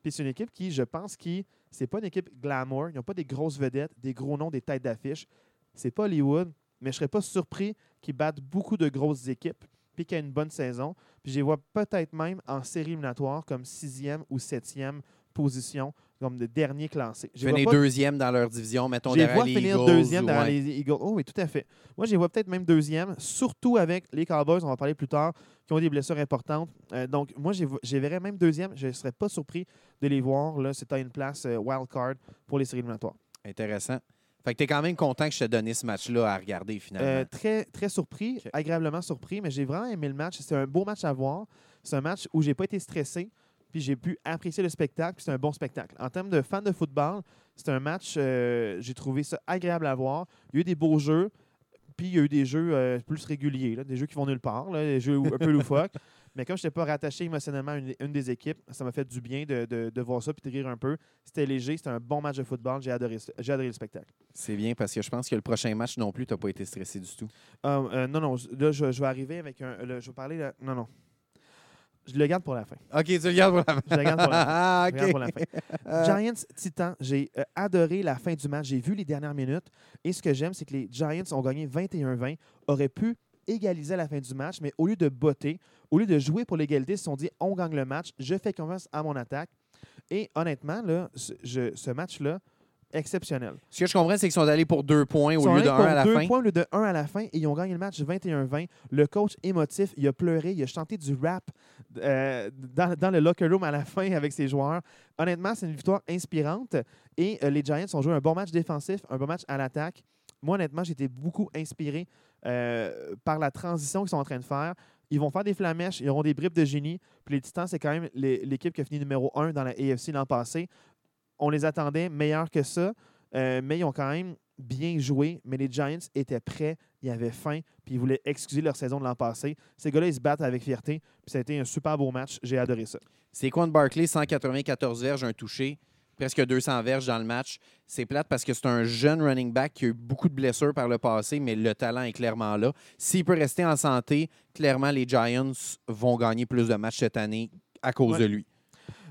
Puis c'est une équipe qui, je pense, qui c'est pas une équipe glamour. Ils n'ont pas des grosses vedettes, des gros noms, des têtes d'affiche. C'est pas Hollywood, mais je serais pas surpris qu'ils battent beaucoup de grosses équipes puis qu'il y ait une bonne saison. Puis je les vois peut-être même en série éliminatoire comme sixième ou septième position, comme le dernier classé. Je pas- deuxième dans leur division, mettons derrière vois les finir Eagles, deuxième derrière ouais. les Eagles. Oh oui, tout à fait. Moi, je les vois peut-être même deuxième, surtout avec les Cowboys, on va en parler plus tard, qui ont des blessures importantes. Euh, donc, moi, je les vois- je les verrais même deuxième. Je ne serais pas surpris de les voir. Là, c'est à une place euh, wild card pour les séries éliminatoires. Intéressant. Fait que tu es quand même content que je t'ai donné ce match-là à regarder finalement. Euh, très, très surpris, agréablement surpris, mais j'ai vraiment aimé le match. C'est un beau match à voir. C'est un match où j'ai pas été stressé, puis j'ai pu apprécier le spectacle, puis c'est un bon spectacle. En termes de fan de football, c'est un match, euh, j'ai trouvé ça agréable à voir. Il y a eu des beaux jeux, puis il y a eu des jeux euh, plus réguliers, là, des jeux qui vont nulle part, là, des jeux un peu loufoques. Mais comme je n'étais pas rattaché émotionnellement à une, une des équipes, ça m'a fait du bien de, de- de voir ça puis de rire un peu. C'était léger, c'était un bon match de football. J'ai adoré, j'ai adoré le spectacle. C'est bien parce que je pense que le prochain match non plus, tu n'as pas été stressé du tout. Ah, euh, non, non, là, je, je vais arriver avec un. je vais parler. là- non, non. Je le garde pour la fin. OK, tu le regardes pour la fin. Je le garde pour la fin. Ah, Je le garde pour la fin. Giants Titans, j'ai euh, adoré la fin du match. J'ai vu les dernières minutes. Et ce que j'aime, c'est que les Giants ont gagné 21-20, auraient pu égaliser à la fin du match, mais au lieu de botter, au lieu de jouer pour l'égalité, ils se sont dit on gagne le match, je fais confiance à mon attaque. Et honnêtement, là, ce, je- ce match-là, exceptionnel. Ce que je comprends, c'est qu'ils sont allés pour deux points au lieu de un à la deux fin. points au lieu de 1 à la fin et ils ont gagné le match 21-20. Le coach émotif, il a pleuré, il a chanté du rap euh, dans, dans le locker room à la fin avec ses joueurs. Honnêtement, c'est une victoire inspirante et euh, les Giants ont joué un bon match défensif, un bon match à l'attaque. Moi, honnêtement, j'ai été beaucoup inspiré euh, par la transition qu'ils sont en train de faire. Ils vont faire des flamèches, ils auront des bribes de génie. Puis les Titans, c'est quand même l'équipe qui a fini numéro 1 dans la AFC l'an passé. On les attendait meilleurs que ça. Euh, mais ils ont quand même bien joué. Mais les Giants étaient prêts, ils avaient faim, puis ils voulaient excuser leur saison de l'an passé. Ces gars-là, ils se battent avec fierté. Puis ça a été un super beau match. J'ai adoré ça. C'est Quan Barkley, 194 verges, un touché, presque 200 verges dans le match. C'est plate parce que c'est un jeune running back qui a eu beaucoup de blessures par le passé, mais le talent est clairement là. S'il peut rester en santé, clairement, les Giants vont gagner plus de matchs cette année à cause Ouais. de lui.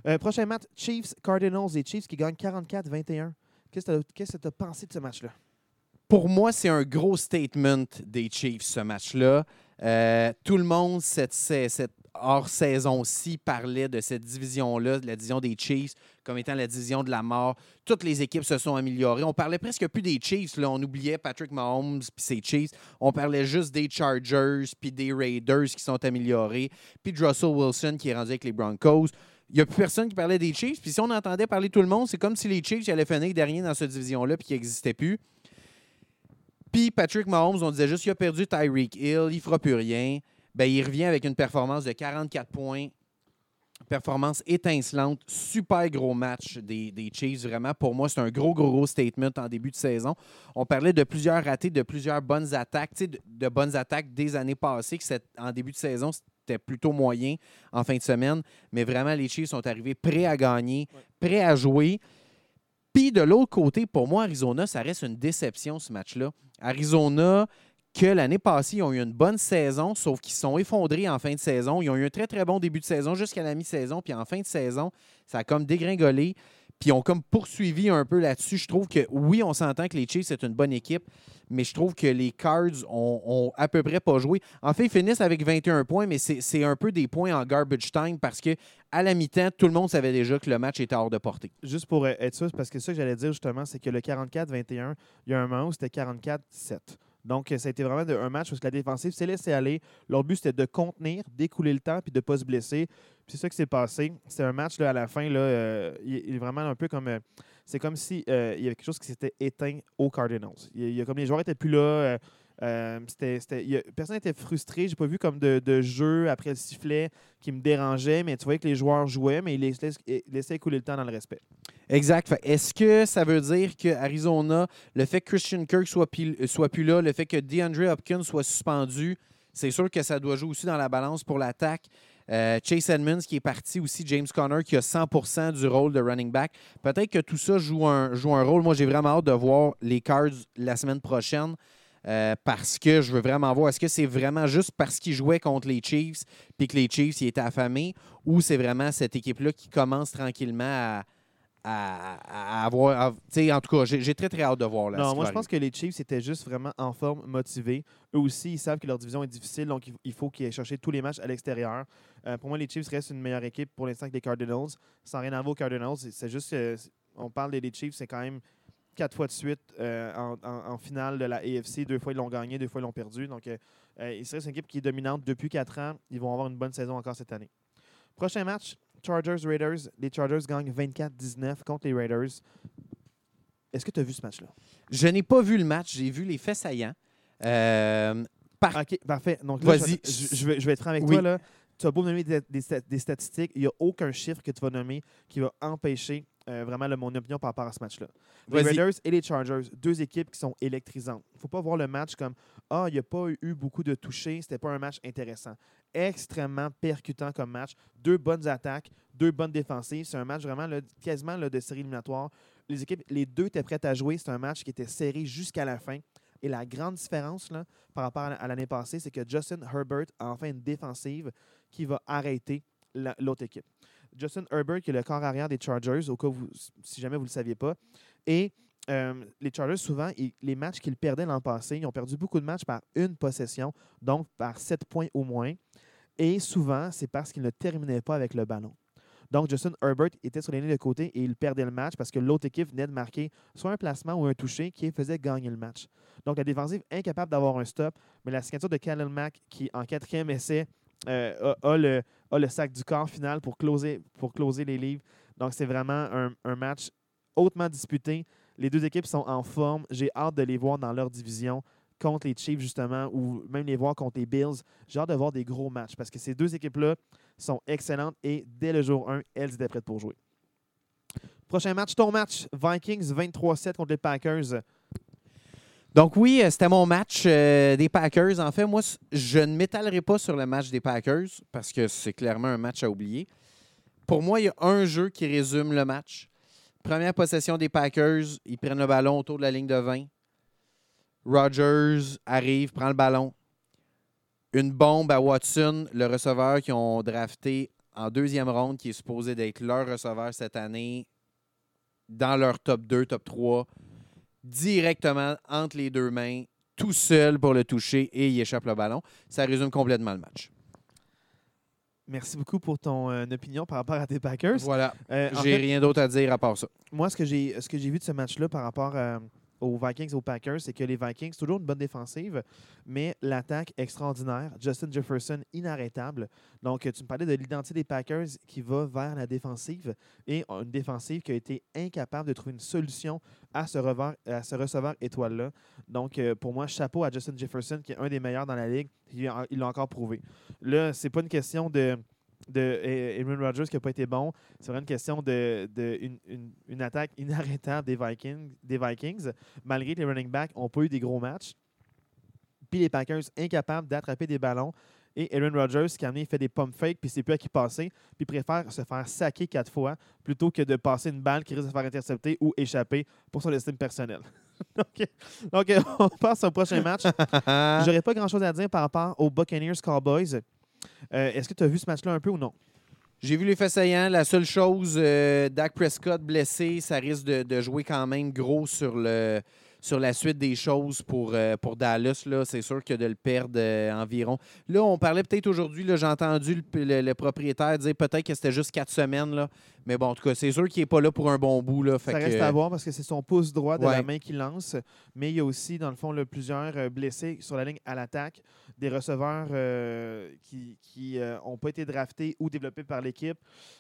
Euh, prochain match, Chiefs, Cardinals et Chiefs qui gagnent 44-21. Qu'est-ce que tu as pensé de ce match-là? Pour moi, c'est un gros statement des Chiefs, ce match-là. Euh, tout le monde, cette, cette- cette hors-saison-ci, parlait de cette division-là, de la division des Chiefs, comme étant la division de la mort. Toutes les équipes se sont améliorées. On parlait presque plus des Chiefs. Là. On oubliait Patrick Mahomes puis ses Chiefs. On parlait juste des Chargers puis des Raiders qui sont améliorés, puis Russell Wilson qui est rendu avec les Broncos. Il n'y a plus personne qui parlait des Chiefs. Puis si on entendait parler tout le monde, c'est comme si les Chiefs allaient finir dernier dans cette division-là puis qu'ils n'existaient plus. Puis Patrick Mahomes, on disait juste qu'il a perdu Tyreek Hill, il fera plus rien. Ben, il revient avec une performance de 44 points. Performance étincelante. Super gros match des, des Chiefs. Vraiment, pour moi, c'est un gros, gros, gros statement en début de saison. On parlait de plusieurs ratés, de plusieurs bonnes attaques, de, de bonnes attaques des années passées, que c'est- en début de saison, c'était plutôt moyen en fin de semaine. Mais vraiment, les Chiefs sont arrivés prêts à gagner, prêts à jouer. Puis de l'autre côté, pour moi, Arizona, ça reste une déception ce match-là. Arizona, que l'année passée, ils ont eu une bonne saison, sauf qu'ils sont effondrés en fin de saison. Ils ont eu un très, très bon début de saison jusqu'à la mi-saison. Puis en fin de saison, ça a comme dégringolé. Puis ils ont comme poursuivi un peu là-dessus. Je trouve que oui, on s'entend que les Chiefs, c'est une bonne équipe, mais je trouve que les Cards ont, à peu près pas joué. En fait, ils finissent avec 21 points, mais c'est c'est un peu des points en garbage time parce que à la mi-temps, tout le monde savait déjà que le match était hors de portée. Juste pour euh, être sûr, parce que ça que j'allais dire justement, c'est que le 44-21, il y a un moment où c'était 44-7. Donc, euh, ça a été vraiment un match où la défensive s'est laissée aller. Leur but, c'était de contenir, d'écouler le temps puis de ne pas se blesser. C'est ça qui s'est passé. C'est un match là, à la fin, là, euh, il, est vraiment un peu comme. euh, c'est comme si il y avait quelque chose qui s'était éteint aux Cardinals. Il, comme les joueurs n'étaient plus là. personne n'était frustré. J'ai pas vu comme de, de jeu après le sifflet qui me dérangeait, mais tu voyais que les joueurs jouaient, mais ils laissaient, ils laissaient écouler le temps dans le respect. Exact. Est-ce que ça veut dire que Arizona, le fait que Christian Kirk soit, pil- euh, soit plus là, le fait que DeAndre Hopkins soit suspendu, c'est sûr que ça doit jouer aussi dans la balance pour l'attaque. Euh, Chase Edmonds qui est parti aussi, James Conner qui a 100% du rôle de running back. Peut-être que tout ça joue un, un rôle. Moi, j'ai vraiment hâte de voir les Cards la semaine prochaine. euh, parce que je veux vraiment voir, est-ce que c'est vraiment juste parce qu'ils jouaient contre les Chiefs puis que les Chiefs y étaient affamés ou c'est vraiment cette équipe-là qui commence tranquillement à, à, à avoir. à- en tout cas, j'ai très, très hâte de voir. Là, Non, moi, je pense que les Chiefs étaient juste vraiment en forme, motivés. Eux aussi, ils savent que leur division est difficile, donc il- faut qu'ils aient cherché tous les matchs à l'extérieur. Euh, pour moi, les Chiefs restent une meilleure équipe pour l'instant que les Cardinals. Sans rien à voir aux Cardinals, c'est- juste c'est- on parle des Chiefs, c'est quand même quatre fois de suite euh, en, en- en finale de la AFC. Deux fois, ils l'ont gagné, deux fois, ils l'ont perdu. Donc, euh, euh, il serait une équipe qui est dominante depuis quatre ans. Ils vont avoir une bonne saison encore cette année. Prochain match, Chargers-Raiders. Les Chargers gagnent 24-19 contre les Raiders. Est-ce que tu as vu ce match-là? Je n'ai pas vu le match, j'ai vu les faits saillants. Euh, par- OK, parfait. Donc là, Vas-y. je, vais, je vais être franc avec Oui. toi. Là. Tu as beau nommer des, des stat- des statistiques, il n'y a aucun chiffre que tu vas nommer qui va empêcher euh, vraiment mon opinion par rapport à ce match-là. Les. Raiders et les Chargers, deux équipes qui sont électrisantes. Il ne faut pas voir le match comme Ah, il n'y a pas eu beaucoup de touchés, c'était pas un match intéressant. Extrêmement percutant comme match. Deux bonnes attaques, deux bonnes défensives. C'est un match vraiment là, quasiment là, de série éliminatoire. Les équipes, les deux étaient prêtes à jouer. C'est un match qui était serré jusqu'à la fin. Et la grande différence là, par rapport à l'année passée, c'est que Justin Herbert a enfin une défensive qui va arrêter la- l'autre équipe. Justin Herbert, qui est le corps arrière des Chargers, au cas où, si jamais vous ne le saviez pas. Et euh, les Chargers, souvent, les matchs qu'ils perdaient l'an passé, ils ont perdu beaucoup de matchs par une possession, donc par sept points au moins. Et souvent, c'est parce qu'ils ne terminaient pas avec le ballon. Donc, Justin Herbert était sur les lignes de côté et il perdait le match parce que l'autre équipe venait de marquer soit un placement ou un toucher qui faisait gagner le match. Donc, la défensive incapable d'avoir un stop, mais la signature de Khalil Mack qui, en quatrième essai, euh, a, le, sac du corps final pour closer, les livres. Donc, c'est vraiment un match hautement disputé. Les deux équipes sont en forme. J'ai hâte de les voir dans leur division contre les Chiefs, justement, ou même les voir contre les Bills. J'ai hâte de voir des gros matchs parce que ces deux équipes-là sont excellentes et dès le jour 1, elles étaient prêtes pour jouer. Prochain match, ton match, Vikings 23-7 contre les Packers. Donc oui, euh, c'était mon match euh, des Packers. En fait, moi, je ne m'étalerai pas sur le match des Packers parce que c'est clairement un match à oublier. Pour moi, il y a un jeu qui résume le match. Première possession des Packers, ils prennent le ballon autour de la ligne de 20. Rodgers arrive, prend le ballon. Une bombe à Watson, le receveur qu'ils ont drafté en deuxième ronde, qui est supposé d'être leur receveur cette année, dans leur top 2, top 3 directement entre les deux mains, tout seul pour le toucher et il échappe le ballon. Ça résume complètement le match. Merci beaucoup pour ton euh, opinion par rapport à tes Packers. Voilà. Euh, en J'ai fait, rien d'autre à dire à part ça. moi, ce que j'ai ce que j'ai vu de ce match-là par rapport euh, aux Vikings aux Packers, c'est que les Vikings, toujours une bonne défensive, mais l'attaque extraordinaire. Justin Jefferson, inarrêtable. Donc, tu me parlais de l'identité des Packers qui va vers la défensive et une défensive qui a été incapable de trouver une solution à ce, à ce receveur étoile-là. Donc, euh, pour moi, chapeau à Justin Jefferson, qui est un des meilleurs dans la ligue. Il l'a encore prouvé. Là, c'est pas une question de de Aaron Rodgers qui n'a pas été bon. C'est vraiment une question de, de une, une- une attaque inarrêtable des Vikings, des Vikings, malgré que les running backs n'ont pas eu des gros matchs. Puis les Packers incapables d'attraper des ballons. Et Aaron Rodgers qui a fait des pump fakes, puis c'est plus à qui passer, puis préfère se faire saquer quatre fois plutôt que de passer une balle qui risque de se faire intercepter ou échapper pour son estime personnelle. donc, donc, on passe au prochain match. J'aurais pas grand-chose à dire par rapport aux Buccaneers Cowboys. Euh, Est-ce que tu as vu ce match-là un peu ou non? J'ai vu les faits saillants. La seule chose, euh, Dak Prescott blessé, ça risque de, de jouer quand même gros sur, le, sur la suite des choses pour, euh, pour Dallas. C'est sûr que de le perdre euh, environ. Là, on parlait peut-être aujourd'hui, j'ai entendu le, le- le propriétaire dire peut-être que c'était juste quatre semaines. Là. Mais bon, en tout cas, c'est sûr qu'il n'est pas là pour un bon bout. Là. Fait ça que, reste à voir parce que c'est son pouce droit de la main qui lance. Mais il y a aussi, dans le fond, là, plusieurs blessés sur la ligne à l'attaque, des receveurs euh, qui n'ont pas été draftés ou développés par l'équipe.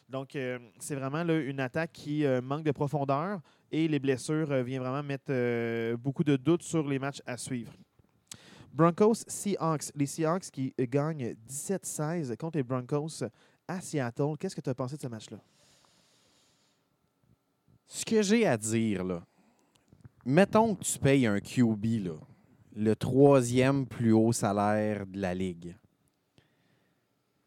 Donc, euh, c'est vraiment là, une attaque qui euh, manque de profondeur et les blessures euh, viennent vraiment mettre euh, beaucoup de doutes sur les matchs à suivre. Broncos, Seahawks. Les Seahawks qui euh, gagnent 17-16 contre les Broncos à Seattle. Qu'est-ce que tu as pensé de ce match-là? Ce que j'ai à dire, là, mettons que tu payes un QB, là, le troisième plus haut salaire de la Ligue.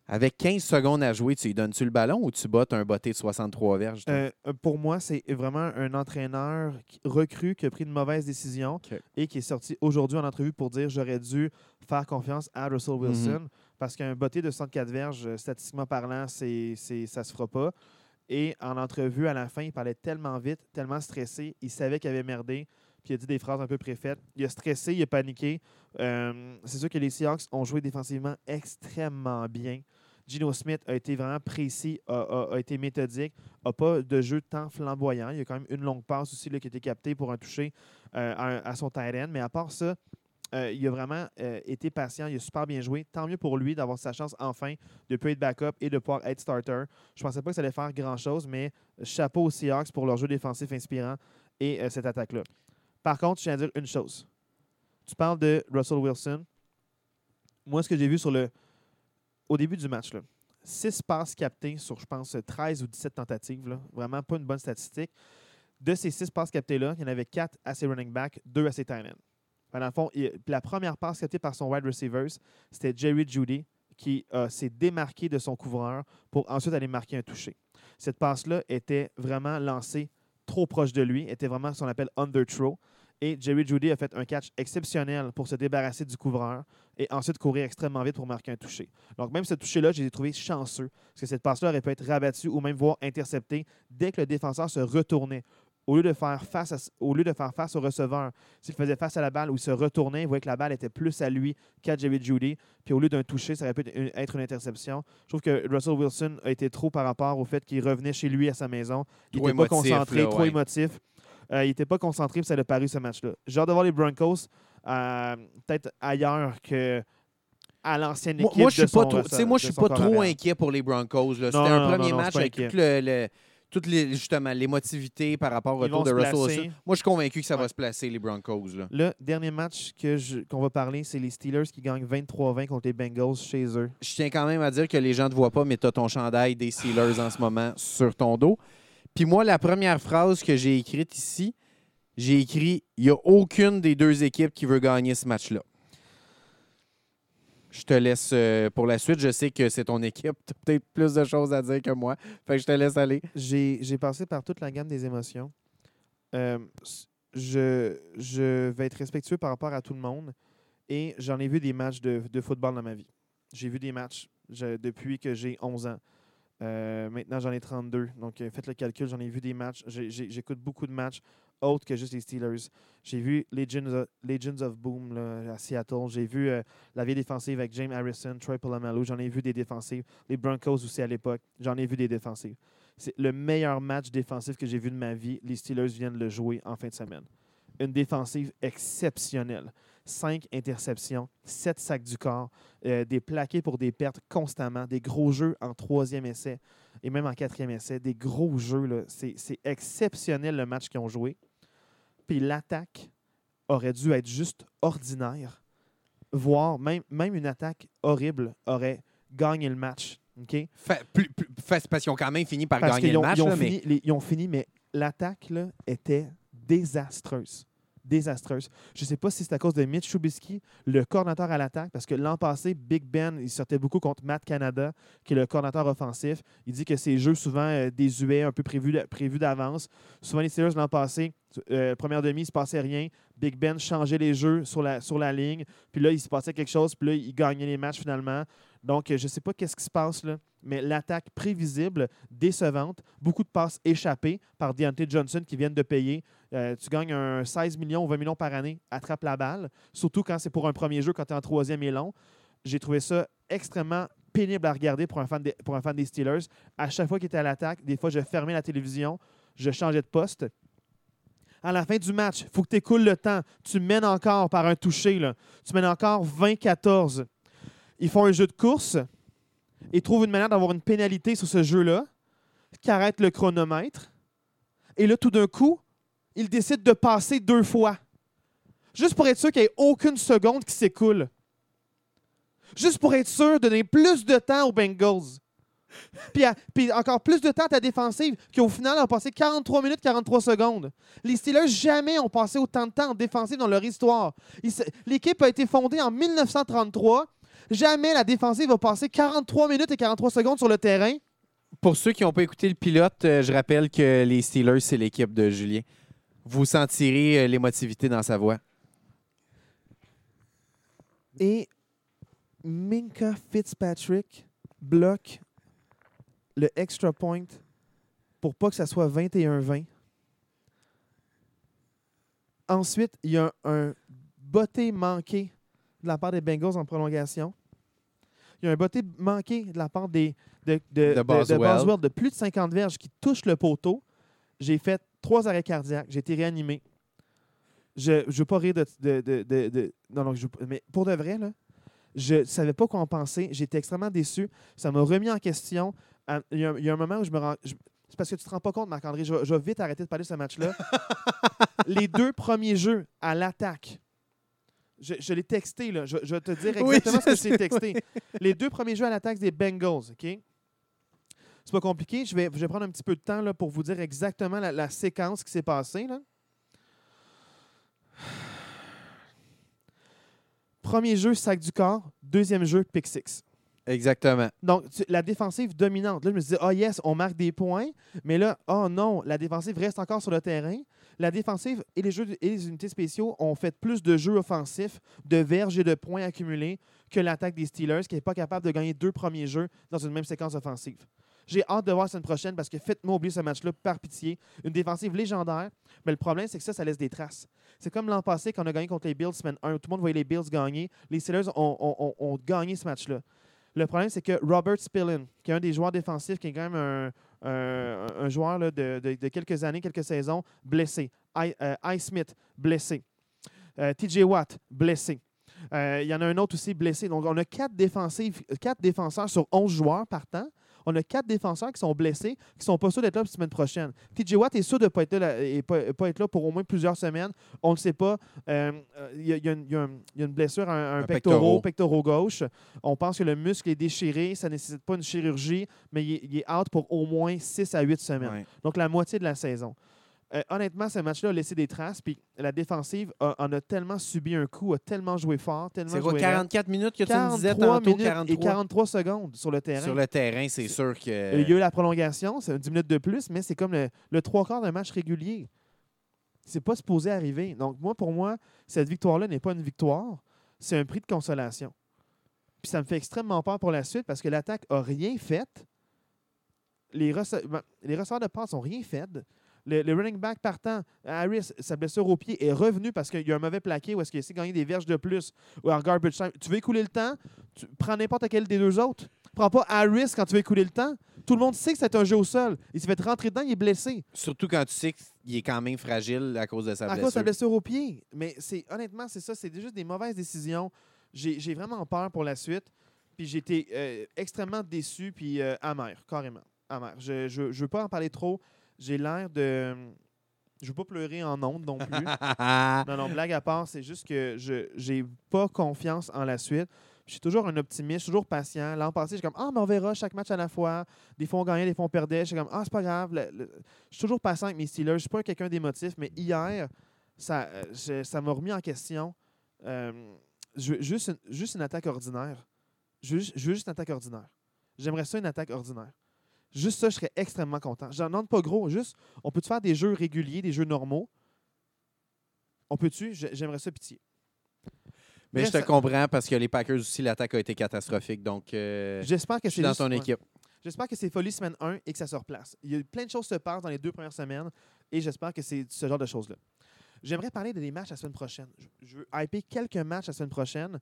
Avec 15 secondes à jouer, tu lui donnes-tu le ballon ou tu bottes un botté de 63 verges? Euh, euh, pour moi, c'est vraiment un entraîneur recru qui a pris une mauvaise décision et qui est sorti aujourd'hui en entrevue pour dire j'aurais dû faire confiance à Russell Wilson parce qu'un botté de 64 verges, euh, statistiquement parlant, c'est, ça se fera pas. Et en entrevue, à la fin, il parlait tellement vite, tellement stressé, il savait qu'il avait merdé, puis il a dit des phrases un peu préfaites. Il a stressé, il a paniqué. Euh, c'est sûr que les Seahawks ont joué défensivement extrêmement bien. Gino Smith a été vraiment précis, a, été méthodique, n'a pas de jeu tant flamboyant. Il y a quand même une longue passe aussi là, qui a été captée pour un toucher euh, à, son tight end. Mais à part ça, euh, il a vraiment été patient, il a super bien joué. Tant mieux pour lui d'avoir sa chance enfin de pouvoir être backup et de pouvoir être starter. Je pensais pas que ça allait faire grand-chose, mais chapeau aux Seahawks pour leur jeu défensif inspirant. et cette attaque-là. Par contre, je tiens à dire une chose. Tu parles de Russell Wilson. Moi, ce que j'ai vu sur le. Au début du match, là, 6 passes captées sur, je pense, 13 ou 17 tentatives. là. Vraiment pas une bonne statistique. De ces 6 passes captées-là, il y en avait 4 à ses running backs, 2 à ses tight ends. Dans le fond, la première passe captée par son wide receivers, c'était Jerry Judy qui euh, s'est démarqué de son couvreur pour ensuite aller marquer un toucher. Cette passe-là était vraiment lancée trop proche de lui, était vraiment ce qu'on appelle under throw. Et Jerry Judy a fait un catch exceptionnel pour se débarrasser du couvreur et ensuite courir extrêmement vite pour marquer un toucher. Donc, même ce toucher-là, je l'ai trouvé chanceux parce que cette passe-là aurait pu être rabattue ou même voire interceptée dès que le défenseur se retournait. Au lieu de faire face, à- au, lieu de faire face au receveur, s'il faisait face à la balle ou il se retournait, il voyait que la balle était plus à lui qu'à Jerry Judy. Puis au lieu d'un toucher, ça aurait pu être une, interception. Je trouve que Russell Wilson a été trop par rapport au fait qu'il revenait chez lui à sa maison. Il n'était pas concentré, là, trop émotif. Euh, il n'était pas concentré, puis ça a paru ce match-là. J'ai hâte de voir les Broncos euh, peut-être ailleurs que à l'ancienne équipe. moi, je suis pas trop, moi, je suis pas trop arrière. inquiet pour les Broncos. C'était un premier non, non, je match avec tout le, les, justement l'émotivité par rapport au Ils retour de se Russell. Wilson. Moi, je suis convaincu que ça va se placer, les Broncos. Là. Le dernier match qu'on va parler, c'est les Steelers qui gagnent 23-20 contre les Bengals chez eux. Je tiens quand même à dire que les gens ne te voient pas, mais tu as ton chandail des Steelers en ce moment sur ton dos. Puis moi, la première phrase que j'ai écrite ici, j'ai écrit Il n'y a aucune des deux équipes qui veut gagner ce match-là. Je te laisse euh, pour la suite. Je sais que c'est ton équipe. Tu as peut-être plus de choses à dire que moi. Fait que je te laisse aller. J'ai passé par toute la gamme des émotions. Euh, je, je vais être respectueux par rapport à tout le monde et j'en ai vu des matchs de, de football dans ma vie. J'ai vu des matchs depuis que j'ai 11 ans. Euh, maintenant, j'en ai 32. Donc, euh, faites le calcul. J'en ai vu des matchs. J'écoute beaucoup de matchs autres que juste les Steelers. J'ai vu Legends of, Legends of Boom à Seattle. J'ai vu euh, la vieille défensive avec James Harrison, Troy Polamalu. J'en ai vu des défensives. Les Broncos aussi à l'époque. J'en ai vu des défensives. C'est le meilleur match défensif que j'ai vu de ma vie. Les Steelers viennent le jouer en fin de semaine. Une défensive exceptionnelle. Cinq interceptions, sept sacs du corps, euh, des plaqués pour des pertes constamment, des gros jeux en troisième essai et même en quatrième essai, des gros jeux. C'est exceptionnel le match qu'ils ont joué. Puis l'attaque aurait dû être juste ordinaire, voire même, même une attaque horrible aurait gagné le match. OK? Fa- plus- plus- fa- parce qu'ils ont quand même fini par Parce gagner le match. ils ont là, mais- les- ils ont fini, mais l'attaque était désastreuse. Désastreuse. Je ne sais pas si c'est à cause de Mitch Trubisky, le coordinateur à l'attaque, parce que l'an passé, Big Ben, il sortait beaucoup contre Matt Canada, qui est le coordinateur offensif. Il dit que ses jeux, souvent euh, désuets, un peu prévus d'avance. Souvent, les Steelers, l'an passé, euh, première demi, il ne se passait rien. Big Ben changeait les jeux sur la, sur la ligne. Puis là, il se passait quelque chose. Puis là, il gagnait les matchs finalement. Donc, je ne sais pas qu'est-ce qui se passe là, mais l'attaque prévisible, décevante, beaucoup de passes échappées par Deontay Johnson qui viennent de payer. Euh, tu gagnes un 16 millions ou 20 millions par année, attrape la balle, surtout quand c'est pour un premier jeu, quand tu es en troisième et long. J'ai trouvé ça extrêmement pénible à regarder pour un fan des, Steelers. À chaque fois qu'il était à l'attaque, des fois, je fermais la télévision, je changeais de poste. À la fin du match, il faut que tu écoules le temps. Tu mènes encore par un toucher. Tu mènes encore 20-14. Ils font un jeu de course. Ils trouvent une manière d'avoir une pénalité sur ce jeu-là qui arrête le chronomètre. Et là, tout d'un coup, ils décident de passer deux fois. Juste pour être sûr qu'il n'y ait aucune seconde qui s'écoule. Juste pour être sûr de donner plus de temps aux Bengals. Puis, encore plus de temps à ta défensive, qui au final a passé 43 minutes 43 secondes. Les Steelers jamais ont passé autant de temps en défensive dans leur histoire. L'équipe a été fondée en 1933. Jamais la défensive a passé 43 minutes et 43 secondes sur le terrain. Pour ceux qui n'ont pas écouté le pilote, euh, je rappelle que les Steelers, c'est l'équipe de Julien. Vous sentirez euh, l'émotivité dans sa voix. Et Minka Fitzpatrick bloque le extra point pour pas que ça soit 21-20. Ensuite, il y a un, un botté manqué de la part des Bengals en prolongation. Il y a un botté manqué de la part des, de, de, De Boswell. Boswell de plus de 50 verges qui touche le poteau. J'ai fait trois arrêts cardiaques. J'ai été réanimé. Je ne veux pas rire de, de, de- de- de- Non, non, je, mais pour de vrai, là, je ne savais pas quoi en penser. J'étais extrêmement déçu. Ça m'a remis en question. Il y, a, il y a un moment où je me rends. je- C'est parce que tu te rends pas compte, Marc-André. Je vais vite arrêter de parler de ce match-là. les deux premiers jeux à l'attaque. Je, je l'ai texté, là. Je, je vais te dire exactement ce que j'ai texté. Les deux premiers jeux à l'attaque des Bengals, OK? C'est pas compliqué. Je vais, je vais prendre un petit peu de temps là, pour vous dire exactement la, la séquence qui s'est passée. Là. Premier jeu, sac du corps. Deuxième jeu, pick six. Exactement. Donc, tu- la défensive dominante. Là, je me disais, ah yes, on marque des points. Mais là, oh non, la défensive reste encore sur le terrain. La défensive et les, jeux et les unités spéciaux ont fait plus de jeux offensifs, de verges et de points accumulés que l'attaque des Steelers, qui n'est pas capable de gagner deux premiers jeux dans une même séquence offensive. J'ai hâte de voir la semaine prochaine parce que faites-moi oublier ce match-là par pitié. Une défensive légendaire, mais le problème, c'est que ça, ça laisse des traces. C'est comme l'an passé quand on a gagné contre les Bills semaine 1. Tout le monde voyait les Bills gagner. Les Steelers ont gagné ce match-là. Le problème, c'est que Robert Spillin, qui est un des joueurs défensifs, qui est quand même un, un- joueur de, quelques années, quelques saisons, blessé. I, euh, I. Smith, blessé. Euh, TJ Watt, blessé. Euh, Il y en a un autre aussi blessé. Donc, on a quatre, quatre défenseurs sur 11 joueurs partant. On a quatre défenseurs qui sont blessés, qui ne sont pas sûrs d'être là la semaine prochaine. TJ Watt est sûr de ne pas, être là- et pas, pas être là pour au moins plusieurs semaines. On ne le sait pas. Euh, Il y, a- y une- y a blessure à un, un Un pectoral, pectoral. pectoral gauche. On pense que le muscle est déchiré. Ça ne nécessite pas une chirurgie, mais il est, il est out pour au moins 6 à 8 semaines. Ouais. Donc, la moitié de la saison. Euh, honnêtement, ce match-là a laissé des traces. Puis la défensive a- en a tellement subi un coup, a tellement joué fort, tellement C'est quoi, joué raide. 44 minutes que tu me disais 43 tantôt? minutes 43 et 43 secondes sur le terrain. Sur le terrain, c'est sûr Il y a que. eu la prolongation, c'est 10 minutes de plus, mais c'est comme le, le trois quarts d'un match régulier. C'est pas supposé arriver. Donc, moi, pour moi, cette victoire-là n'est pas une victoire, c'est un prix de consolation. Puis ça me fait extrêmement peur pour la suite parce que l'attaque a rien fait. Les, rece- ben, les receveurs de passe n'ont rien fait. Le, le running back partant, Harris, sa blessure au pied est revenue parce qu'il y a un mauvais plaqué ou est-ce qu'il essaie de gagner des verges de plus ou en garbage time. Tu veux écouler le temps, tu prends n'importe quel des deux autres. Prends pas Harris quand tu veux écouler le temps. Tout le monde sait que c'est un jeu au sol. Il s'est fait rentrer dedans, il est blessé. Surtout quand tu sais qu'il est quand même fragile à cause de sa à blessure. cause de sa blessure au pied. Mais c'est honnêtement, c'est ça. C'est juste des mauvaises décisions. J'ai j'ai vraiment peur pour la suite. Puis j'ai été euh, extrêmement déçu puis euh, amer, carrément. Amer. Je ne veux pas en parler trop. J'ai l'air de. Je veux pas pleurer en ondes non plus. non, non, blague à part, c'est juste que je j'ai pas confiance en la suite. Je suis toujours un optimiste, je suis toujours patient. L'an passé, j'ai comme Ah, mais on verra chaque match à la fois. Des fois, on gagnait, des fois, on perdait. J'ai comme Ah, c'est pas grave. Le- le- Je suis toujours patient avec mes Steelers. Je suis pas quelqu'un d'émotif, mais hier, ça euh, je- ça m'a remis en question. Euh, je juste, une, juste une attaque ordinaire. Je je veux juste une attaque ordinaire. J'aimerais ça une attaque ordinaire. Juste ça, je serais extrêmement content. J'en demande pas gros. Juste, on peut faire des jeux réguliers, des jeux normaux? On peut-tu? J'ai- J'aimerais ça pitié. Mais je te ça- comprends parce que les Packers aussi, l'attaque a été catastrophique. Donc, euh, J'espère que je suis dans ton équipe. J'espère que c'est folie semaine 1 et que ça se replace. Il y a eu plein de choses se passent dans les deux premières semaines et j'espère que c'est ce genre de choses-là. J'aimerais parler de des matchs la semaine prochaine. Je- Je veux hyper quelques matchs la semaine prochaine.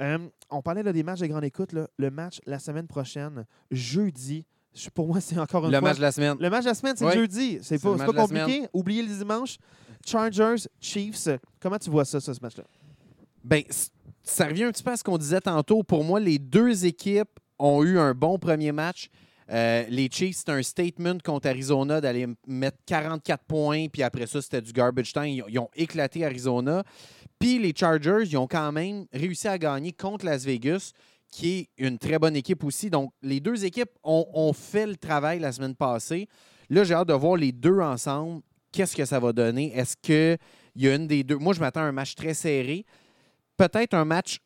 Euh, on parlait là, des matchs de grande écoute. là. Le match la semaine prochaine, jeudi. Pour moi, c'est encore une Le fois. match de la semaine. Le match de la semaine, c'est Oui. jeudi. C'est C'est pas, le c'est compliqué. Oubliez le dimanche. Chargers, Chiefs. Comment tu vois ça, ça, ce match-là? Ben, ça revient un petit peu à ce qu'on disait tantôt. Pour moi, les deux équipes ont eu un bon premier match. Euh, les Chiefs, c'était un statement contre Arizona d'aller mettre 44 points, puis après ça, c'était du garbage time. Ils ont éclaté Arizona. Puis les Chargers, ils ont quand même réussi à gagner contre Las Vegas, qui est une très bonne équipe aussi. Donc, les deux équipes ont, fait le travail la semaine passée. Là, j'ai hâte de voir les deux ensemble. Qu'est-ce que ça va donner? Est-ce qu'il y a une des deux? Moi, je m'attends à un match très serré peut-être un match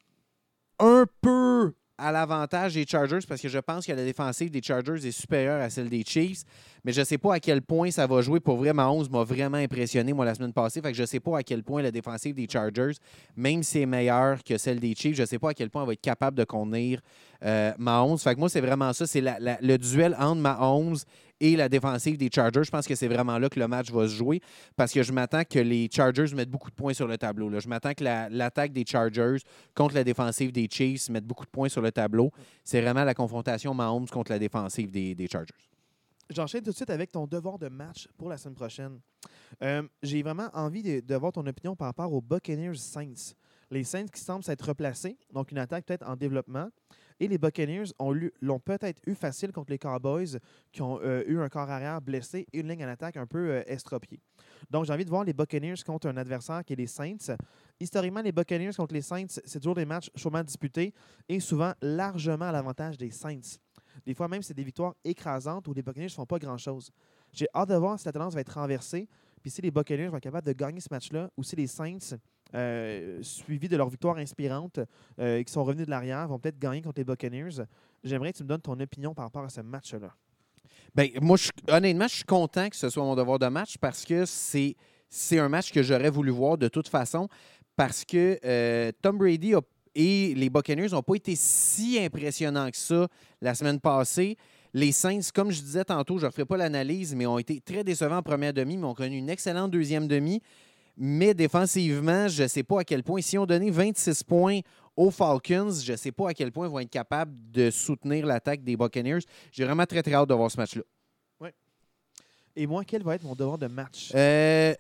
un peu à l'avantage des Chargers parce que je pense que la défensive des Chargers est supérieure à celle des Chiefs. Mais je ne sais pas à quel point ça va jouer. Pour vrai, Mahomes m'a vraiment impressionné, moi, la semaine passée. Fait que je ne sais pas à quel point la défensive des Chargers, même si elle est meilleure que celle des Chiefs, je ne sais pas à quel point elle va être capable de contenir euh, Mahomes. Fait que moi, c'est vraiment ça. C'est le duel entre Mahomes et la défensive des Chargers. Je pense que c'est vraiment là que le match va se jouer parce que je m'attends que les Chargers mettent beaucoup de points sur le tableau. Je m'attends que la- l'attaque des Chargers contre la défensive des Chiefs mette beaucoup de points sur le tableau. C'est vraiment la confrontation Mahomes contre la défensive des, des Chargers. J'enchaîne tout de suite avec ton devoir de match pour la semaine prochaine. Euh, J'ai vraiment envie de, de voir ton opinion par rapport aux Buccaneers Saints. Les Saints qui semblent s'être replacés, donc une attaque peut-être en développement. Et les Buccaneers l'ont peut-être eu facile contre les Cowboys qui ont euh, eu un corps arrière blessé et une ligne en attaque un peu euh, estropiée. Donc, j'ai envie de voir les Buccaneers contre un adversaire qui est les Saints. Historiquement, les Buccaneers contre les Saints, c'est toujours des matchs chaudement disputés et souvent largement à l'avantage des Saints. Des fois même, c'est des victoires écrasantes où les Buccaneers ne font pas grand-chose. J'ai hâte de voir si la tendance va être renversée, puis si les Buccaneers vont être capables de gagner ce match-là, ou si les Saints, euh, suivis de leur victoire inspirante, euh, qui sont revenus de l'arrière, vont peut-être gagner contre les Buccaneers. J'aimerais que tu me donnes ton opinion par rapport à ce match-là. Ben, moi, honnêtement, je suis content que ce soit mon devoir de match parce que c'est, c'est un match que j'aurais voulu voir de toute façon parce que euh, Tom Brady et les Buccaneers n'ont pas été si impressionnants que ça la semaine passée. Les Saints, comme je disais tantôt, je ne referai pas l'analyse, mais ont été très décevants en première demi, mais ont connu une excellente deuxième demi. Mais défensivement, je ne sais pas à quel point. Si on donné 26 points aux Falcons, je ne sais pas à quel point ils vont être capables de soutenir l'attaque des Buccaneers. J'ai vraiment très, très hâte de voir ce match-là. Et moi, quel va être mon devoir de match? Euh,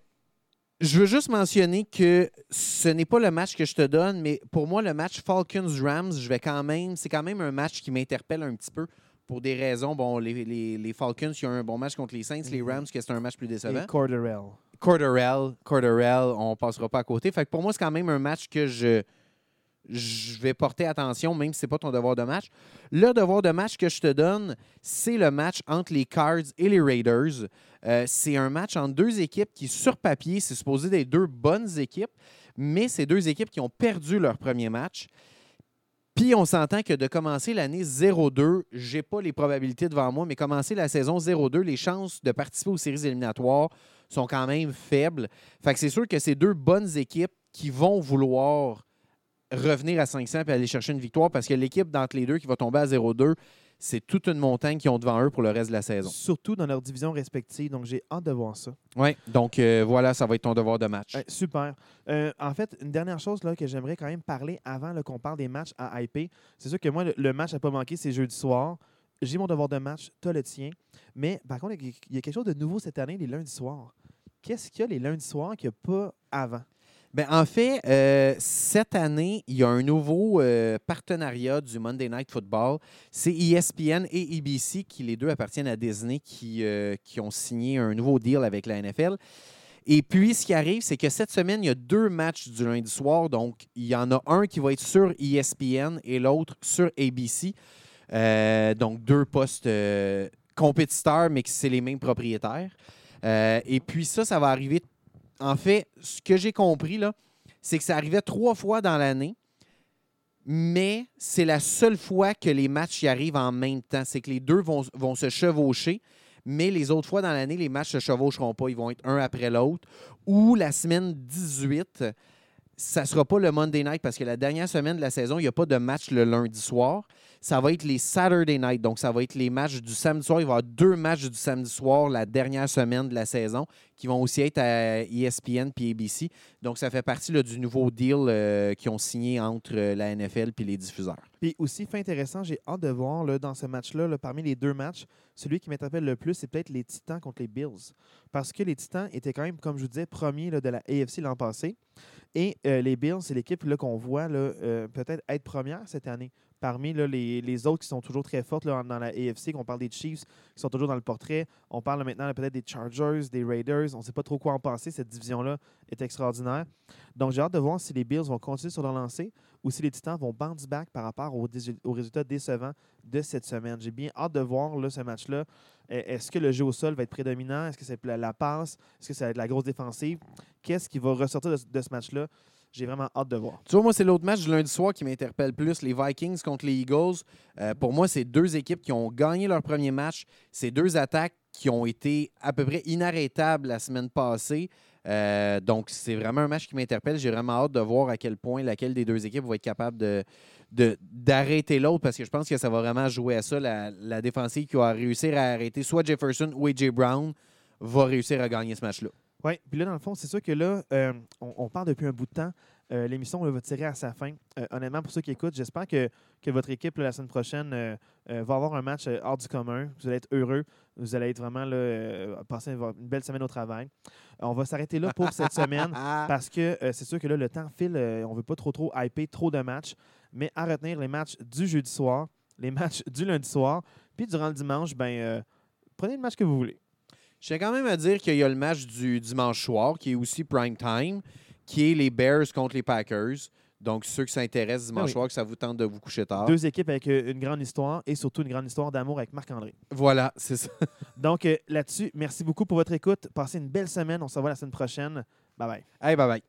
je veux juste mentionner que ce n'est pas le match que je te donne, mais pour moi, le match Falcons-Rams, je vais quand même. C'est quand même un match qui m'interpelle un petit peu pour des raisons. Bon, les, les- les Falcons qui ont un bon match contre les Saints, les Mhm. Rams, que c'est un match plus décevant. Et Corderell. Corderell, Corderell, on passera pas à côté. Fait pour moi, c'est quand même un match que je, je vais porter attention, même si ce n'est pas ton devoir de match. Le devoir de match que je te donne, c'est le match entre les Cards et les Raiders. Euh, c'est un match entre deux équipes qui, sur papier, c'est supposé d'être deux bonnes équipes, mais c'est deux équipes qui ont perdu leur premier match. Puis on s'entend que de commencer l'année 0-2, j'ai pas les probabilités devant moi, mais commencer la saison 0-2, les chances de participer aux séries éliminatoires sont quand même faibles. Fait que c'est sûr que c'est deux bonnes équipes qui vont vouloir revenir à 500 et aller chercher une victoire parce que l'équipe d'entre les deux qui va tomber à 0-2, c'est toute une montagne qu'ils ont devant eux pour le reste de la saison. Surtout dans leurs divisions respectives. Donc, j'ai hâte de voir ça. Oui, donc euh, voilà, ça va être ton devoir de match. Super. Euh, en fait, une dernière chose là, que j'aimerais quand même parler avant qu'on parle des matchs à IP. C'est sûr que moi, le, match n'a pas manqué, c'est jeudi soir. J'ai mon devoir de match, as le tien. Mais par contre, il y a quelque chose de nouveau cette année, les lundis soirs. Qu'est-ce qu'il y a les lundis soirs qu'il n'y a pas avant? Ben, en fait, euh, cette année, il y a un nouveau euh, partenariat du Monday Night Football. C'est E ESPN et ABC, qui les deux appartiennent à Disney, qui, euh, qui ont signé un nouveau deal avec la NFL. Et puis, ce qui arrive, c'est que cette semaine, il y a deux matchs du lundi soir. Donc, il y en a un qui va être sur E ESPN et l'autre sur ABC. Donc, deux postes compétiteurs, mais que c'est les mêmes propriétaires. Euh, et puis, ça, ça va arriver en fait, ce que j'ai compris, là, c'est que ça arrivait trois fois dans l'année, mais c'est la seule fois que les matchs y arrivent en même temps. C'est que les deux vont, vont se chevaucher, mais les autres fois dans l'année, les matchs ne se chevaucheront pas. Ils vont être un après l'autre. Ou la semaine 18, ça ne sera pas le Monday night parce que la dernière semaine de la saison, il n'y a pas de match le lundi soir. Ça va être les Saturday night. Donc, ça va être les matchs du samedi soir. Il va y avoir deux matchs du samedi soir la dernière semaine de la saison qui vont aussi être à ESPN puis ABC. Donc, ça fait partie du nouveau deal euh, qu'ils ont signé entre euh, la NFL et les diffuseurs. Puis aussi, fait intéressant, j'ai hâte de voir dans ce match-là, là, parmi les deux matchs, celui qui m'interpelle le plus, c'est peut-être les Titans contre les Bills. Parce que les Titans étaient quand même, comme je vous disais, premiers de la AFC l'an passé. Et euh, les Bills, c'est l'équipe qu'on voit peut-être être première cette année. Parmi les, autres qui sont toujours très fortes dans la AFC, qu'on parle des Chiefs qui sont toujours dans le portrait. On parle maintenant peut-être des Chargers, des Raiders. On ne sait pas trop quoi en penser. Cette division-là est extraordinaire. Donc j'ai hâte de voir si les Bills vont continuer sur leur lancée ou si les Titans vont bounce back par rapport aux, résultats décevants de cette semaine. J'ai bien hâte de voir ce match-là. Euh, Est-ce que le jeu au sol va être prédominant? Est-ce que c'est la, passe? Est-ce que ça va être la grosse défensive? Qu'est-ce qui va ressortir de ce match-là? J'ai vraiment hâte de voir. Tu vois, moi, c'est l'autre match du lundi soir qui m'interpelle plus, les Vikings contre les Eagles. Euh, pour moi, c'est deux équipes qui ont gagné leur premier match. C'est deux attaques qui ont été à peu près inarrêtables la semaine passée. Euh, donc, c'est vraiment un match qui m'interpelle. J'ai vraiment hâte de voir à quel point laquelle des deux équipes va être capable de, d'arrêter l'autre parce que je pense que ça va vraiment jouer à ça. La, la défensive qui va réussir à arrêter soit Jefferson ou A.J. Brown va réussir à gagner ce match-là. Oui, puis là, dans le fond, c'est sûr que là, euh, on, on parle depuis un bout de temps euh, l'émission va tirer à sa fin. Euh, honnêtement, pour ceux qui écoutent, j'espère que, que votre équipe là, la semaine prochaine va avoir un match hors du commun. Vous allez être heureux. Vous allez être vraiment là, passer une une belle semaine au travail. on va s'arrêter là pour cette semaine parce que c'est sûr que là, le temps file. on ne veut pas trop, trop hyper trop de matchs. Mais à retenir les matchs du jeudi soir, les matchs du lundi soir, puis durant le dimanche, ben, prenez le match que vous voulez. Je tiens quand même à dire qu'il y a le match du dimanche soir, qui est aussi prime time, qui est les Bears contre les Packers. Donc, ceux qui s'intéressent dimanche Ah oui. soir, que ça vous tente de vous coucher tard. Deux équipes avec euh, une grande histoire et surtout une grande histoire d'amour avec Marc-André. Voilà, c'est ça. Donc euh, là-dessus, merci beaucoup pour votre écoute. Passez une belle semaine. On se revoit la semaine prochaine. Bye bye. Hey, bye bye.